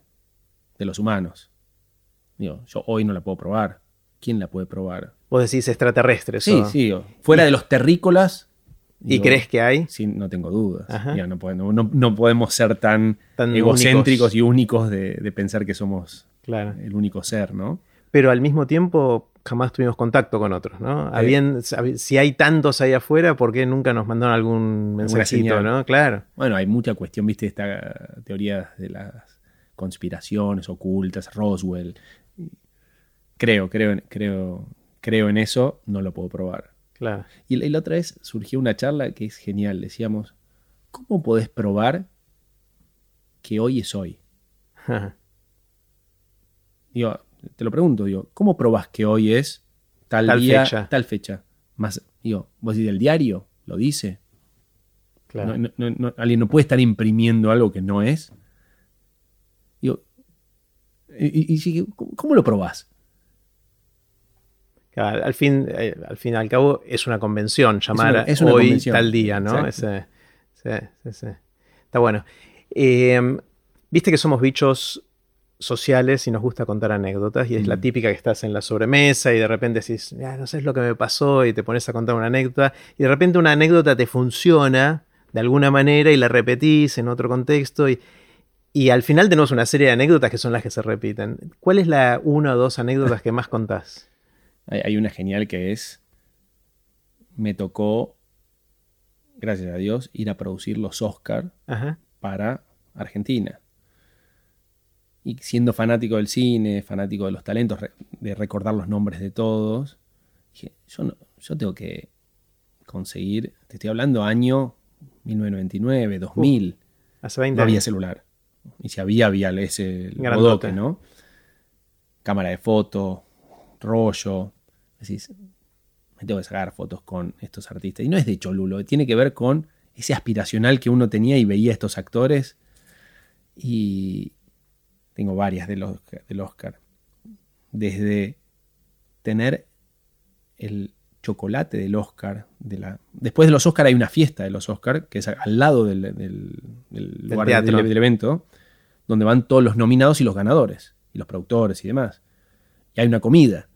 los humanos. yo hoy no la puedo probar. ¿Quién la puede probar? Vos decís extraterrestres. Sí, sí. Fuera de los terrícolas. ¿Y crees que hay? Sí, no tengo dudas. no, podemos, ser tan, egocéntricos y únicos de, pensar que somos el único ser, ¿no? Pero al mismo tiempo, jamás tuvimos contacto con otros, ¿no? si hay tantos ahí afuera, ¿por qué nunca nos mandaron algún mensajito, no? Claro. Bueno, hay mucha cuestión, viste, esta teoría de las conspiraciones ocultas, Roswell. Creo, creo, creo, creo en eso, no lo puedo probar. Claro. Y, la otra vez surgió una charla que es genial. Decíamos, ¿cómo podés probar que hoy es hoy? Digo, te lo pregunto, digo, ¿cómo probás que hoy es tal, día, fecha. tal fecha? Más, digo, vos decís del diario, lo dice. Claro. alguien no puede estar imprimiendo algo que no es. Digo, y, ¿cómo lo probás? Al, fin, eh, al fin y al cabo es una convención llamar hoy tal día, ¿no? Ese, sí, sí, sí. Está bueno. Eh, Viste que somos bichos sociales y nos gusta contar anécdotas y es la típica que estás en la sobremesa y de repente decís, no sé lo que me pasó y te pones a contar una anécdota y de repente una anécdota te funciona de alguna manera y la repetís en otro contexto y, y al final tenemos una serie de anécdotas que son las que se repiten. ¿Cuál es la una o dos anécdotas que más contás? Hay una genial que es, me tocó, gracias a Dios, ir a producir los Oscar para Argentina y siendo fanático del cine, fanático de los talentos, de recordar los nombres de todos, dije, yo, no, yo tengo que conseguir, te estoy hablando año 1999, 2000. hace 20 no había celular. Y si había, había ese bodoque, ¿no? Cámara de foto, rollo. Decís, me tengo que sacar fotos con estos artistas. Y no es de Cholulo, tiene que ver con ese aspiracional que uno tenía y veía a estos actores. Y, tengo varias del Oscar, del Oscar. Desde tener el chocolate del Oscar. De la... Después de los Oscar hay una fiesta de los Oscar, que es al lado del, lugar del, evento, donde van todos los nominados y los ganadores, y los productores y demás. Y hay una comida.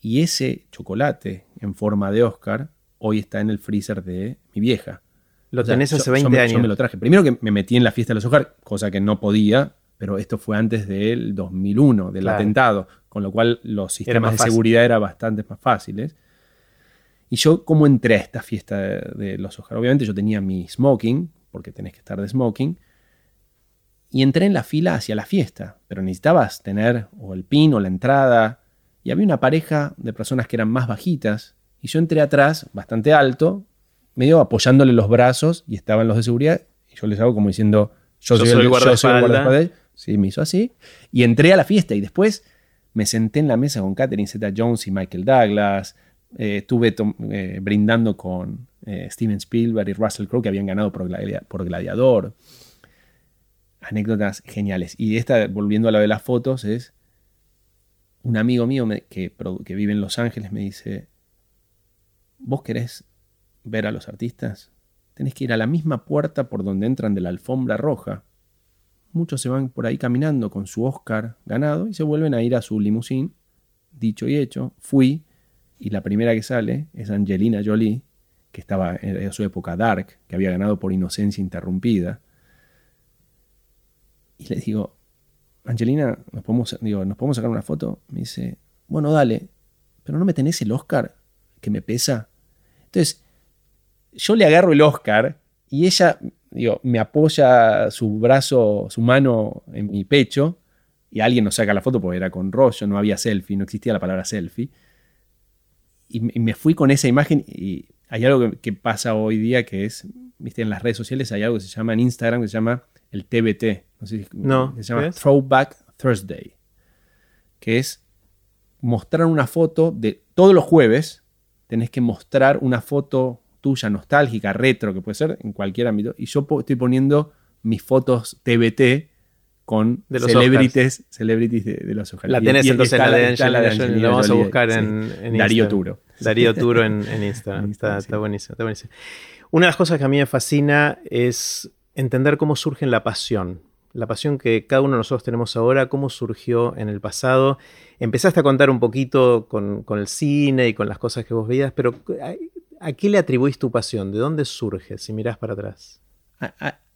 Y ese chocolate en forma de Oscar hoy está en el freezer de mi vieja. Lo tenés hace 20 años. Yo me lo traje. Primero que me metí en la fiesta de los Oscar, cosa que no podía, pero esto fue antes del 2001, del atentado, con lo cual los sistemas de seguridad eran bastante más fáciles. Y yo, ¿cómo entré a esta fiesta de, los Oscar? Obviamente yo tenía mi smoking, porque tenés que estar de smoking, y entré en la fila hacia la fiesta, pero necesitabas tener o el pin o la entrada, y había una pareja de personas que eran más bajitas, y yo entré atrás, bastante alto, medio apoyándole los brazos, y estaban los de seguridad, y yo les hago como diciendo, yo, soy, el, guardaespaldas, Sí, me hizo así. Y entré a la fiesta y después me senté en la mesa con Catherine Zeta Jones y Michael Douglas. Eh, estuve eh, brindando con eh, Steven Spielberg y Russell Crowe que habían ganado por, Gladiador. Anécdotas geniales. Y esta, volviendo a lo de las fotos, es un amigo mío que, que vive en Los Ángeles me dice, ¿vos querés ver a los artistas? Tenés que ir a la misma puerta por donde entran de la alfombra roja muchos se van por ahí caminando con su Oscar ganado y se vuelven a ir a su limusín. Dicho y hecho, fui y la primera que sale es Angelina Jolie, que estaba en su época Dark, que había ganado por Inocencia Interrumpida. Y le digo, Angelina, ¿nos podemos, digo, ¿nos podemos sacar una foto? Me dice, bueno, dale, pero no me tenés el Oscar que me pesa. Entonces, yo le agarro el Oscar y ella, digo, me apoya su brazo, su mano en mi pecho y alguien nos saca la foto porque era con rollo, no había selfie, no existía la palabra selfie. Y me fui con esa imagen y hay algo que, pasa hoy día que es, viste, en las redes sociales hay algo que se llama en Instagram que se llama el TBT. No sé si no, se llama Throwback Thursday. Que es mostrar una foto de todos los jueves. Tenés que mostrar una foto tuya nostálgica, retro, que puede ser en cualquier ámbito. Y yo estoy poniendo mis fotos TBT con de los celebrities, celebrities de, los Oscars. La tenés entonces la, de Angela, la, vamos a buscar en, en Darío Turo. Darío Turo en, Instagram. está, está, buenísimo, está buenísimo. Una de las cosas que a mí me fascina es entender cómo surge la pasión. La pasión que cada uno de nosotros tenemos ahora, cómo surgió en el pasado. Empezaste a contar un poquito con, el cine y con las cosas que vos veías, pero ¿a, qué le atribuís tu pasión? ¿De dónde surge si mirás para atrás?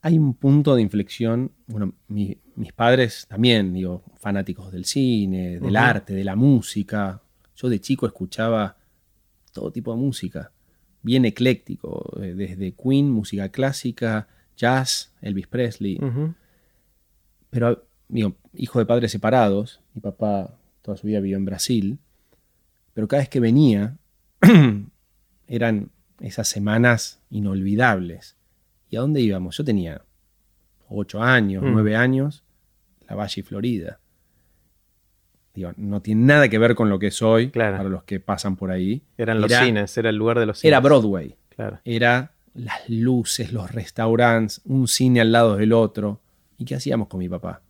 Hay un punto de inflexión. Bueno, mis padres también, digo, fanáticos del cine, del arte, de la música. Yo de chico escuchaba todo tipo de música, bien ecléctico, eh, desde Queen, música clásica, jazz, Elvis Presley. Pero, digo, hijo de padres separados, mi papá toda su vida vivió en Brasil, pero cada vez que venía eran esas semanas inolvidables. ¿Y a dónde íbamos? Yo tenía ocho años, mm. nueve años, la Valle Florida. Digo, no tiene nada que ver con lo que soy claro. para los que pasan por ahí. Eran los cines, era el lugar de los cines. Era Broadway. Claro. Era las luces, los restaurantes, un cine al lado del otro. ¿Y qué hacíamos con mi papá?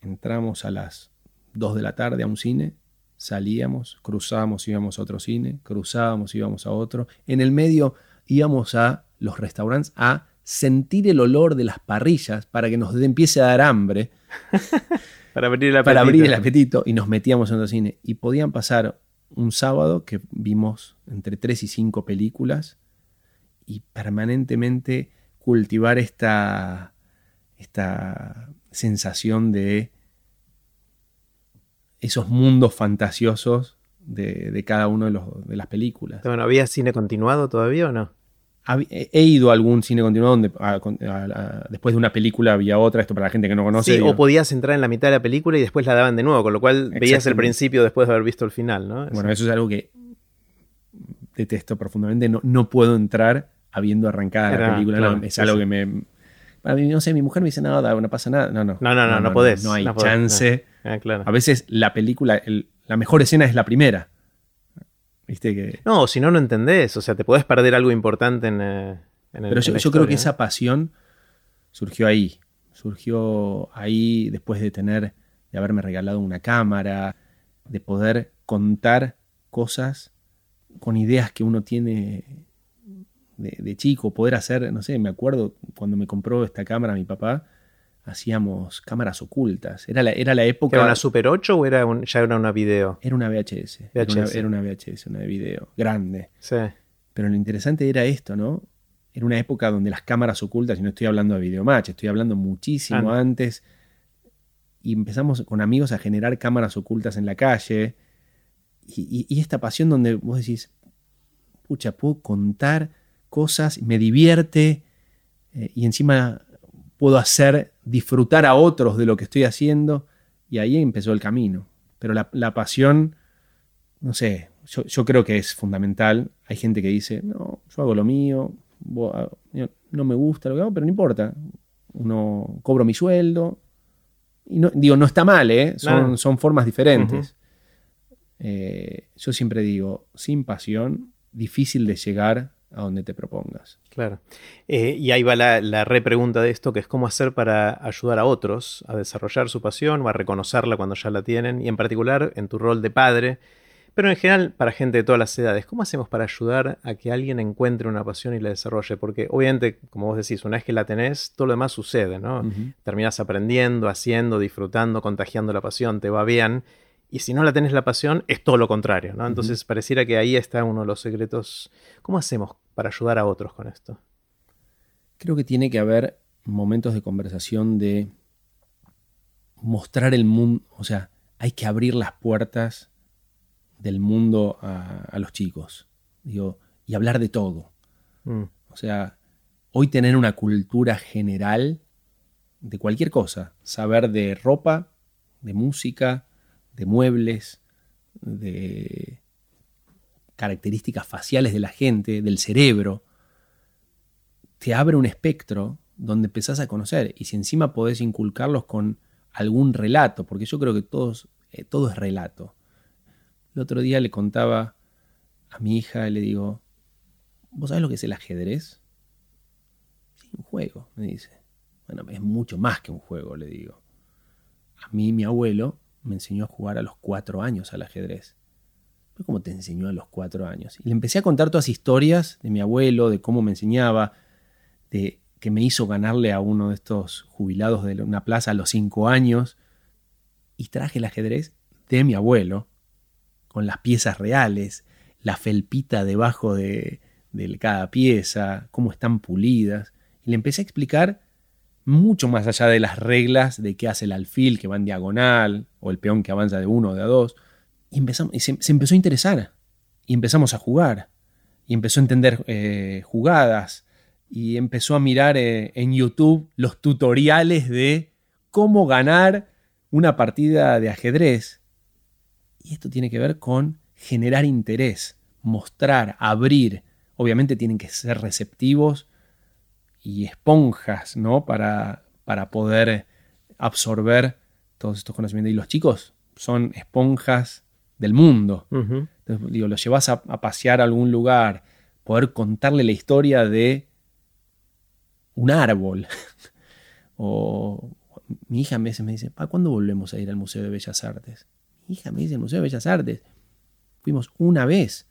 Entramos a las 2 de la tarde a un cine, salíamos, cruzábamos, íbamos a otro cine, cruzábamos, íbamos a otro. En el medio íbamos a los restaurantes a sentir el olor de las parrillas para que nos empiece a dar hambre. para abrir el apetito. Para abrir el apetito y nos metíamos en otro cine. Y podían pasar un sábado que vimos entre 3 y 5 películas y permanentemente cultivar esta, esta sensación de esos mundos fantasiosos de, cada una de, de, las películas. Bueno, ¿había cine continuado todavía o no? He ido a algún cine continuado donde después de una película había otra, esto para la gente que no conoce. Sí, o podías entrar en la mitad de la película y después la daban de nuevo, con lo cual veías el principio después de haber visto el final, ¿no? Bueno, eso es algo que detesto profundamente. No, no puedo entrar habiendo arrancada la película. es algo que me. Para mí, no sé, mi mujer me dice nada, no pasa nada. No, no. No, no, no, no, podés. No, hay chance. Ah, a veces la película, la mejor escena es la primera. ¿Viste que... No, si no, no entendés. O sea, te podés perder algo importante en, eh, en el. Pero yo, creo que esa pasión surgió ahí. Surgió ahí después de tener, de haberme regalado una cámara, de poder contar cosas con ideas que uno tiene de, chico, poder hacer, no sé, me acuerdo cuando me compró esta cámara mi papá, hacíamos cámaras ocultas. Era la, era la época. ¿Era una Super 8 o era ya era una video? Era una VHS. Era, una, VHS, una de video, grande. Sí. Pero lo interesante era esto, ¿no? Era una época donde las cámaras ocultas, y no estoy hablando de videomatch, estoy hablando muchísimo antes. Y empezamos con amigos a generar cámaras ocultas en la calle. Y, y esta pasión donde vos decís, pucha, puedo contar cosas, me divierte eh, y encima puedo hacer disfrutar a otros de lo que estoy haciendo y ahí empezó el camino. Pero la, pasión, no sé, yo, creo que es fundamental. Hay gente que dice, no, yo hago lo mío, no me gusta lo que hago, pero no importa. Uno cobro mi sueldo. Y no, digo, no está mal, ¿eh? son, son formas diferentes. Eh, yo siempre digo, sin pasión, difícil de llegar a donde te propongas. Claro. Eh, y ahí va la, la repregunta de esto, que es cómo hacer para ayudar a otros a desarrollar su pasión o a reconocerla cuando ya la tienen, y en particular en tu rol de padre, pero en general para gente de todas las edades. ¿Cómo hacemos para ayudar a que alguien encuentre una pasión y la desarrolle? Porque obviamente, como vos decís, una vez que la tenés, todo lo demás sucede, ¿no? Terminás aprendiendo, haciendo, disfrutando, contagiando la pasión, te va bien y si no la tenés la pasión, es todo lo contrario, ¿no? Entonces pareciera que ahí está uno de los secretos. ¿Cómo hacemos para ayudar a otros con esto? Creo que tiene que haber momentos de conversación de mostrar el mundo, o sea, hay que abrir las puertas del mundo a, los chicos. Digo, y hablar de todo. Mm. O sea, hoy tener una cultura general de cualquier cosa, saber de ropa, de música, de muebles, de características faciales de la gente, del cerebro, te abre un espectro donde empezás a conocer y si encima podés inculcarlos con algún relato, porque yo creo que todos, eh, todo es relato. El otro día le contaba a mi hija, le digo, ¿vos sabés lo que es el ajedrez? Sí, un juego, me dice. Bueno, es mucho más que un juego, le digo. A mí mi abuelo me enseñó a jugar a los cuatro años al ajedrez. ¿Cómo te enseñó a los cuatro años? Y le empecé a contar todas historias de mi abuelo, de cómo me enseñaba, de que me hizo ganarle a uno de estos jubilados de una plaza a los cinco años. Y traje el ajedrez de mi abuelo, con las piezas reales, la felpita debajo de, de cada pieza, cómo están pulidas. Y le empecé a explicar mucho más allá de las reglas de qué hace el alfil que va en diagonal o el peón que avanza de uno o de a dos. Y, empezamos, y se, empezó a interesar. Y empezamos a jugar. Y empezó a entender eh, jugadas. Y empezó a mirar eh, en YouTube los tutoriales de cómo ganar una partida de ajedrez. Y esto tiene que ver con generar interés, mostrar, abrir. Obviamente tienen que ser receptivos y esponjas, ¿no? Para, para poder absorber todos estos conocimientos. Y los chicos son esponjas del mundo. Entonces, digo, los llevas a, pasear a algún lugar, poder contarle la historia de un árbol. o mi hija a veces me dice, ¿para cuándo volvemos a ir al Museo de Bellas Artes? Mi hija me dice, el Museo de Bellas Artes. Fuimos una vez,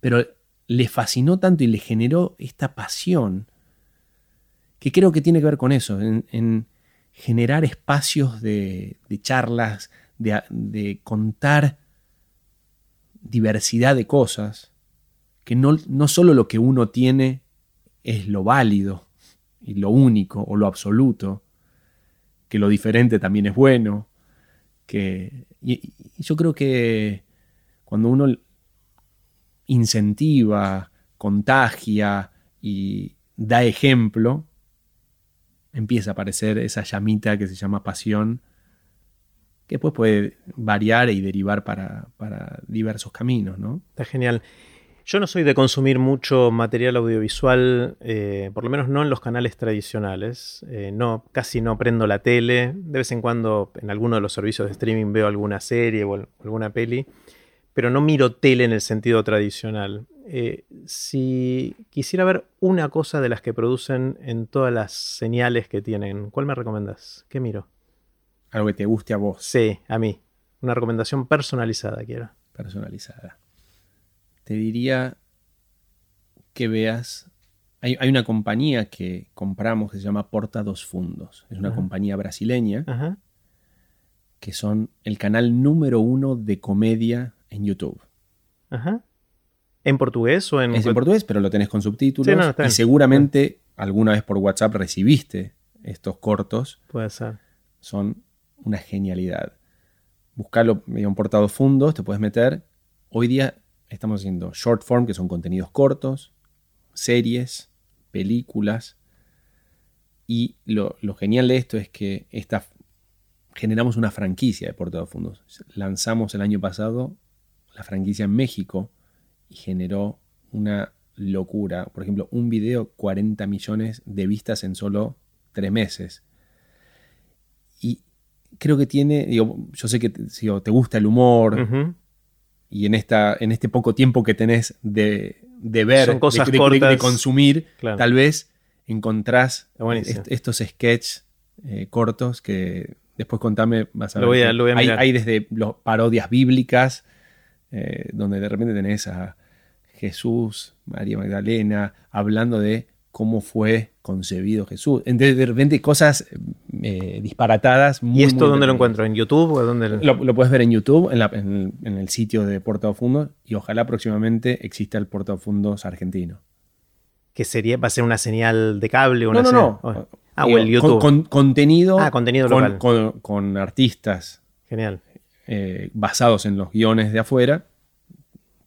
pero le fascinó tanto y le generó esta pasión que creo que tiene que ver con eso, en, generar espacios de, charlas, de, contar diversidad de cosas, que no, no solo lo que uno tiene es lo válido y lo único o lo absoluto, que lo diferente también es bueno, que y yo creo que cuando uno incentiva, contagia y da ejemplo, empieza a aparecer esa llamita que se llama pasión, que después puede variar y derivar para, diversos caminos, ¿no? Está genial. Yo no soy de consumir mucho material audiovisual, eh, por lo menos no en los canales tradicionales. Eh, no, casi no prendo la tele. De vez en cuando en alguno de los servicios de streaming veo alguna serie o alguna peli, pero no miro tele en el sentido tradicional. Eh, si quisiera ver una cosa de las que producen en todas las señales que tienen, ¿cuál me recomendas? ¿Qué miro? Algo que te guste a vos. Sí, a mí. Una recomendación personalizada, quiero. Personalizada. Te diría que veas. Hay, una compañía que compramos que se llama Porta dos Fundos. Es una compañía brasileña que son el canal número uno de comedia en YouTube. Ajá. ¿En portugués o en.? Es en portugués, pero lo tenés con subtítulos. y seguramente alguna vez por WhatsApp recibiste estos cortos. Puede ser. Son una genialidad. Buscarlo en portados fundos, te puedes meter. Hoy día estamos haciendo short form, que son contenidos cortos, series, películas. Y lo, genial de esto es que esta, generamos una franquicia de portados fundos. Lanzamos el año pasado la franquicia en México y generó una locura. Por ejemplo, un video, 40 millones de vistas en solo tres meses. Y creo que tiene, digo, yo sé que te gusta el humor y en, esta, en este poco tiempo que tenés de, ver, cosas de, consumir, tal vez encontrás estos sketches eh, cortos que después contame, vas a ver. hay, desde los parodias bíblicas, eh, donde de repente tenés a Jesús, María Magdalena, hablando de cómo fue concebido Jesús. de repente cosas eh, disparatadas. ¿Y esto dónde lo encuentro? ¿En YouTube? O dónde lo... puedes ver en YouTube, en, el, sitio de Porta Fundos, y ojalá próximamente exista el Porta Fundos argentino. ¿Que sería, va a ser una señal de cable? Una no, no, no. Ah, o el YouTube. Con, contenido, ah, contenido con, local. Con, artistas. Genial. Eh, basados en los guiones de afuera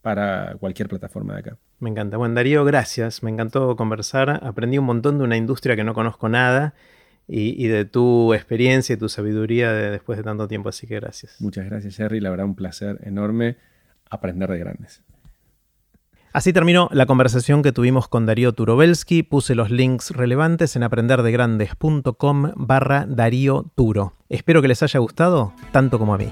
para cualquier plataforma de acá. Me encanta. Bueno, Darío, gracias. Me encantó conversar. Aprendí un montón de una industria que no conozco nada y, de tu experiencia y tu sabiduría después de tanto tiempo. Así que gracias. Muchas gracias, Jerry. La verdad, un placer enorme aprender de grandes. Así terminó la conversación que tuvimos con Darío Turovelsky. Puse los links relevantes en aprenderdegrandes.com barra Darío Turo. Espero que les haya gustado tanto como a mí.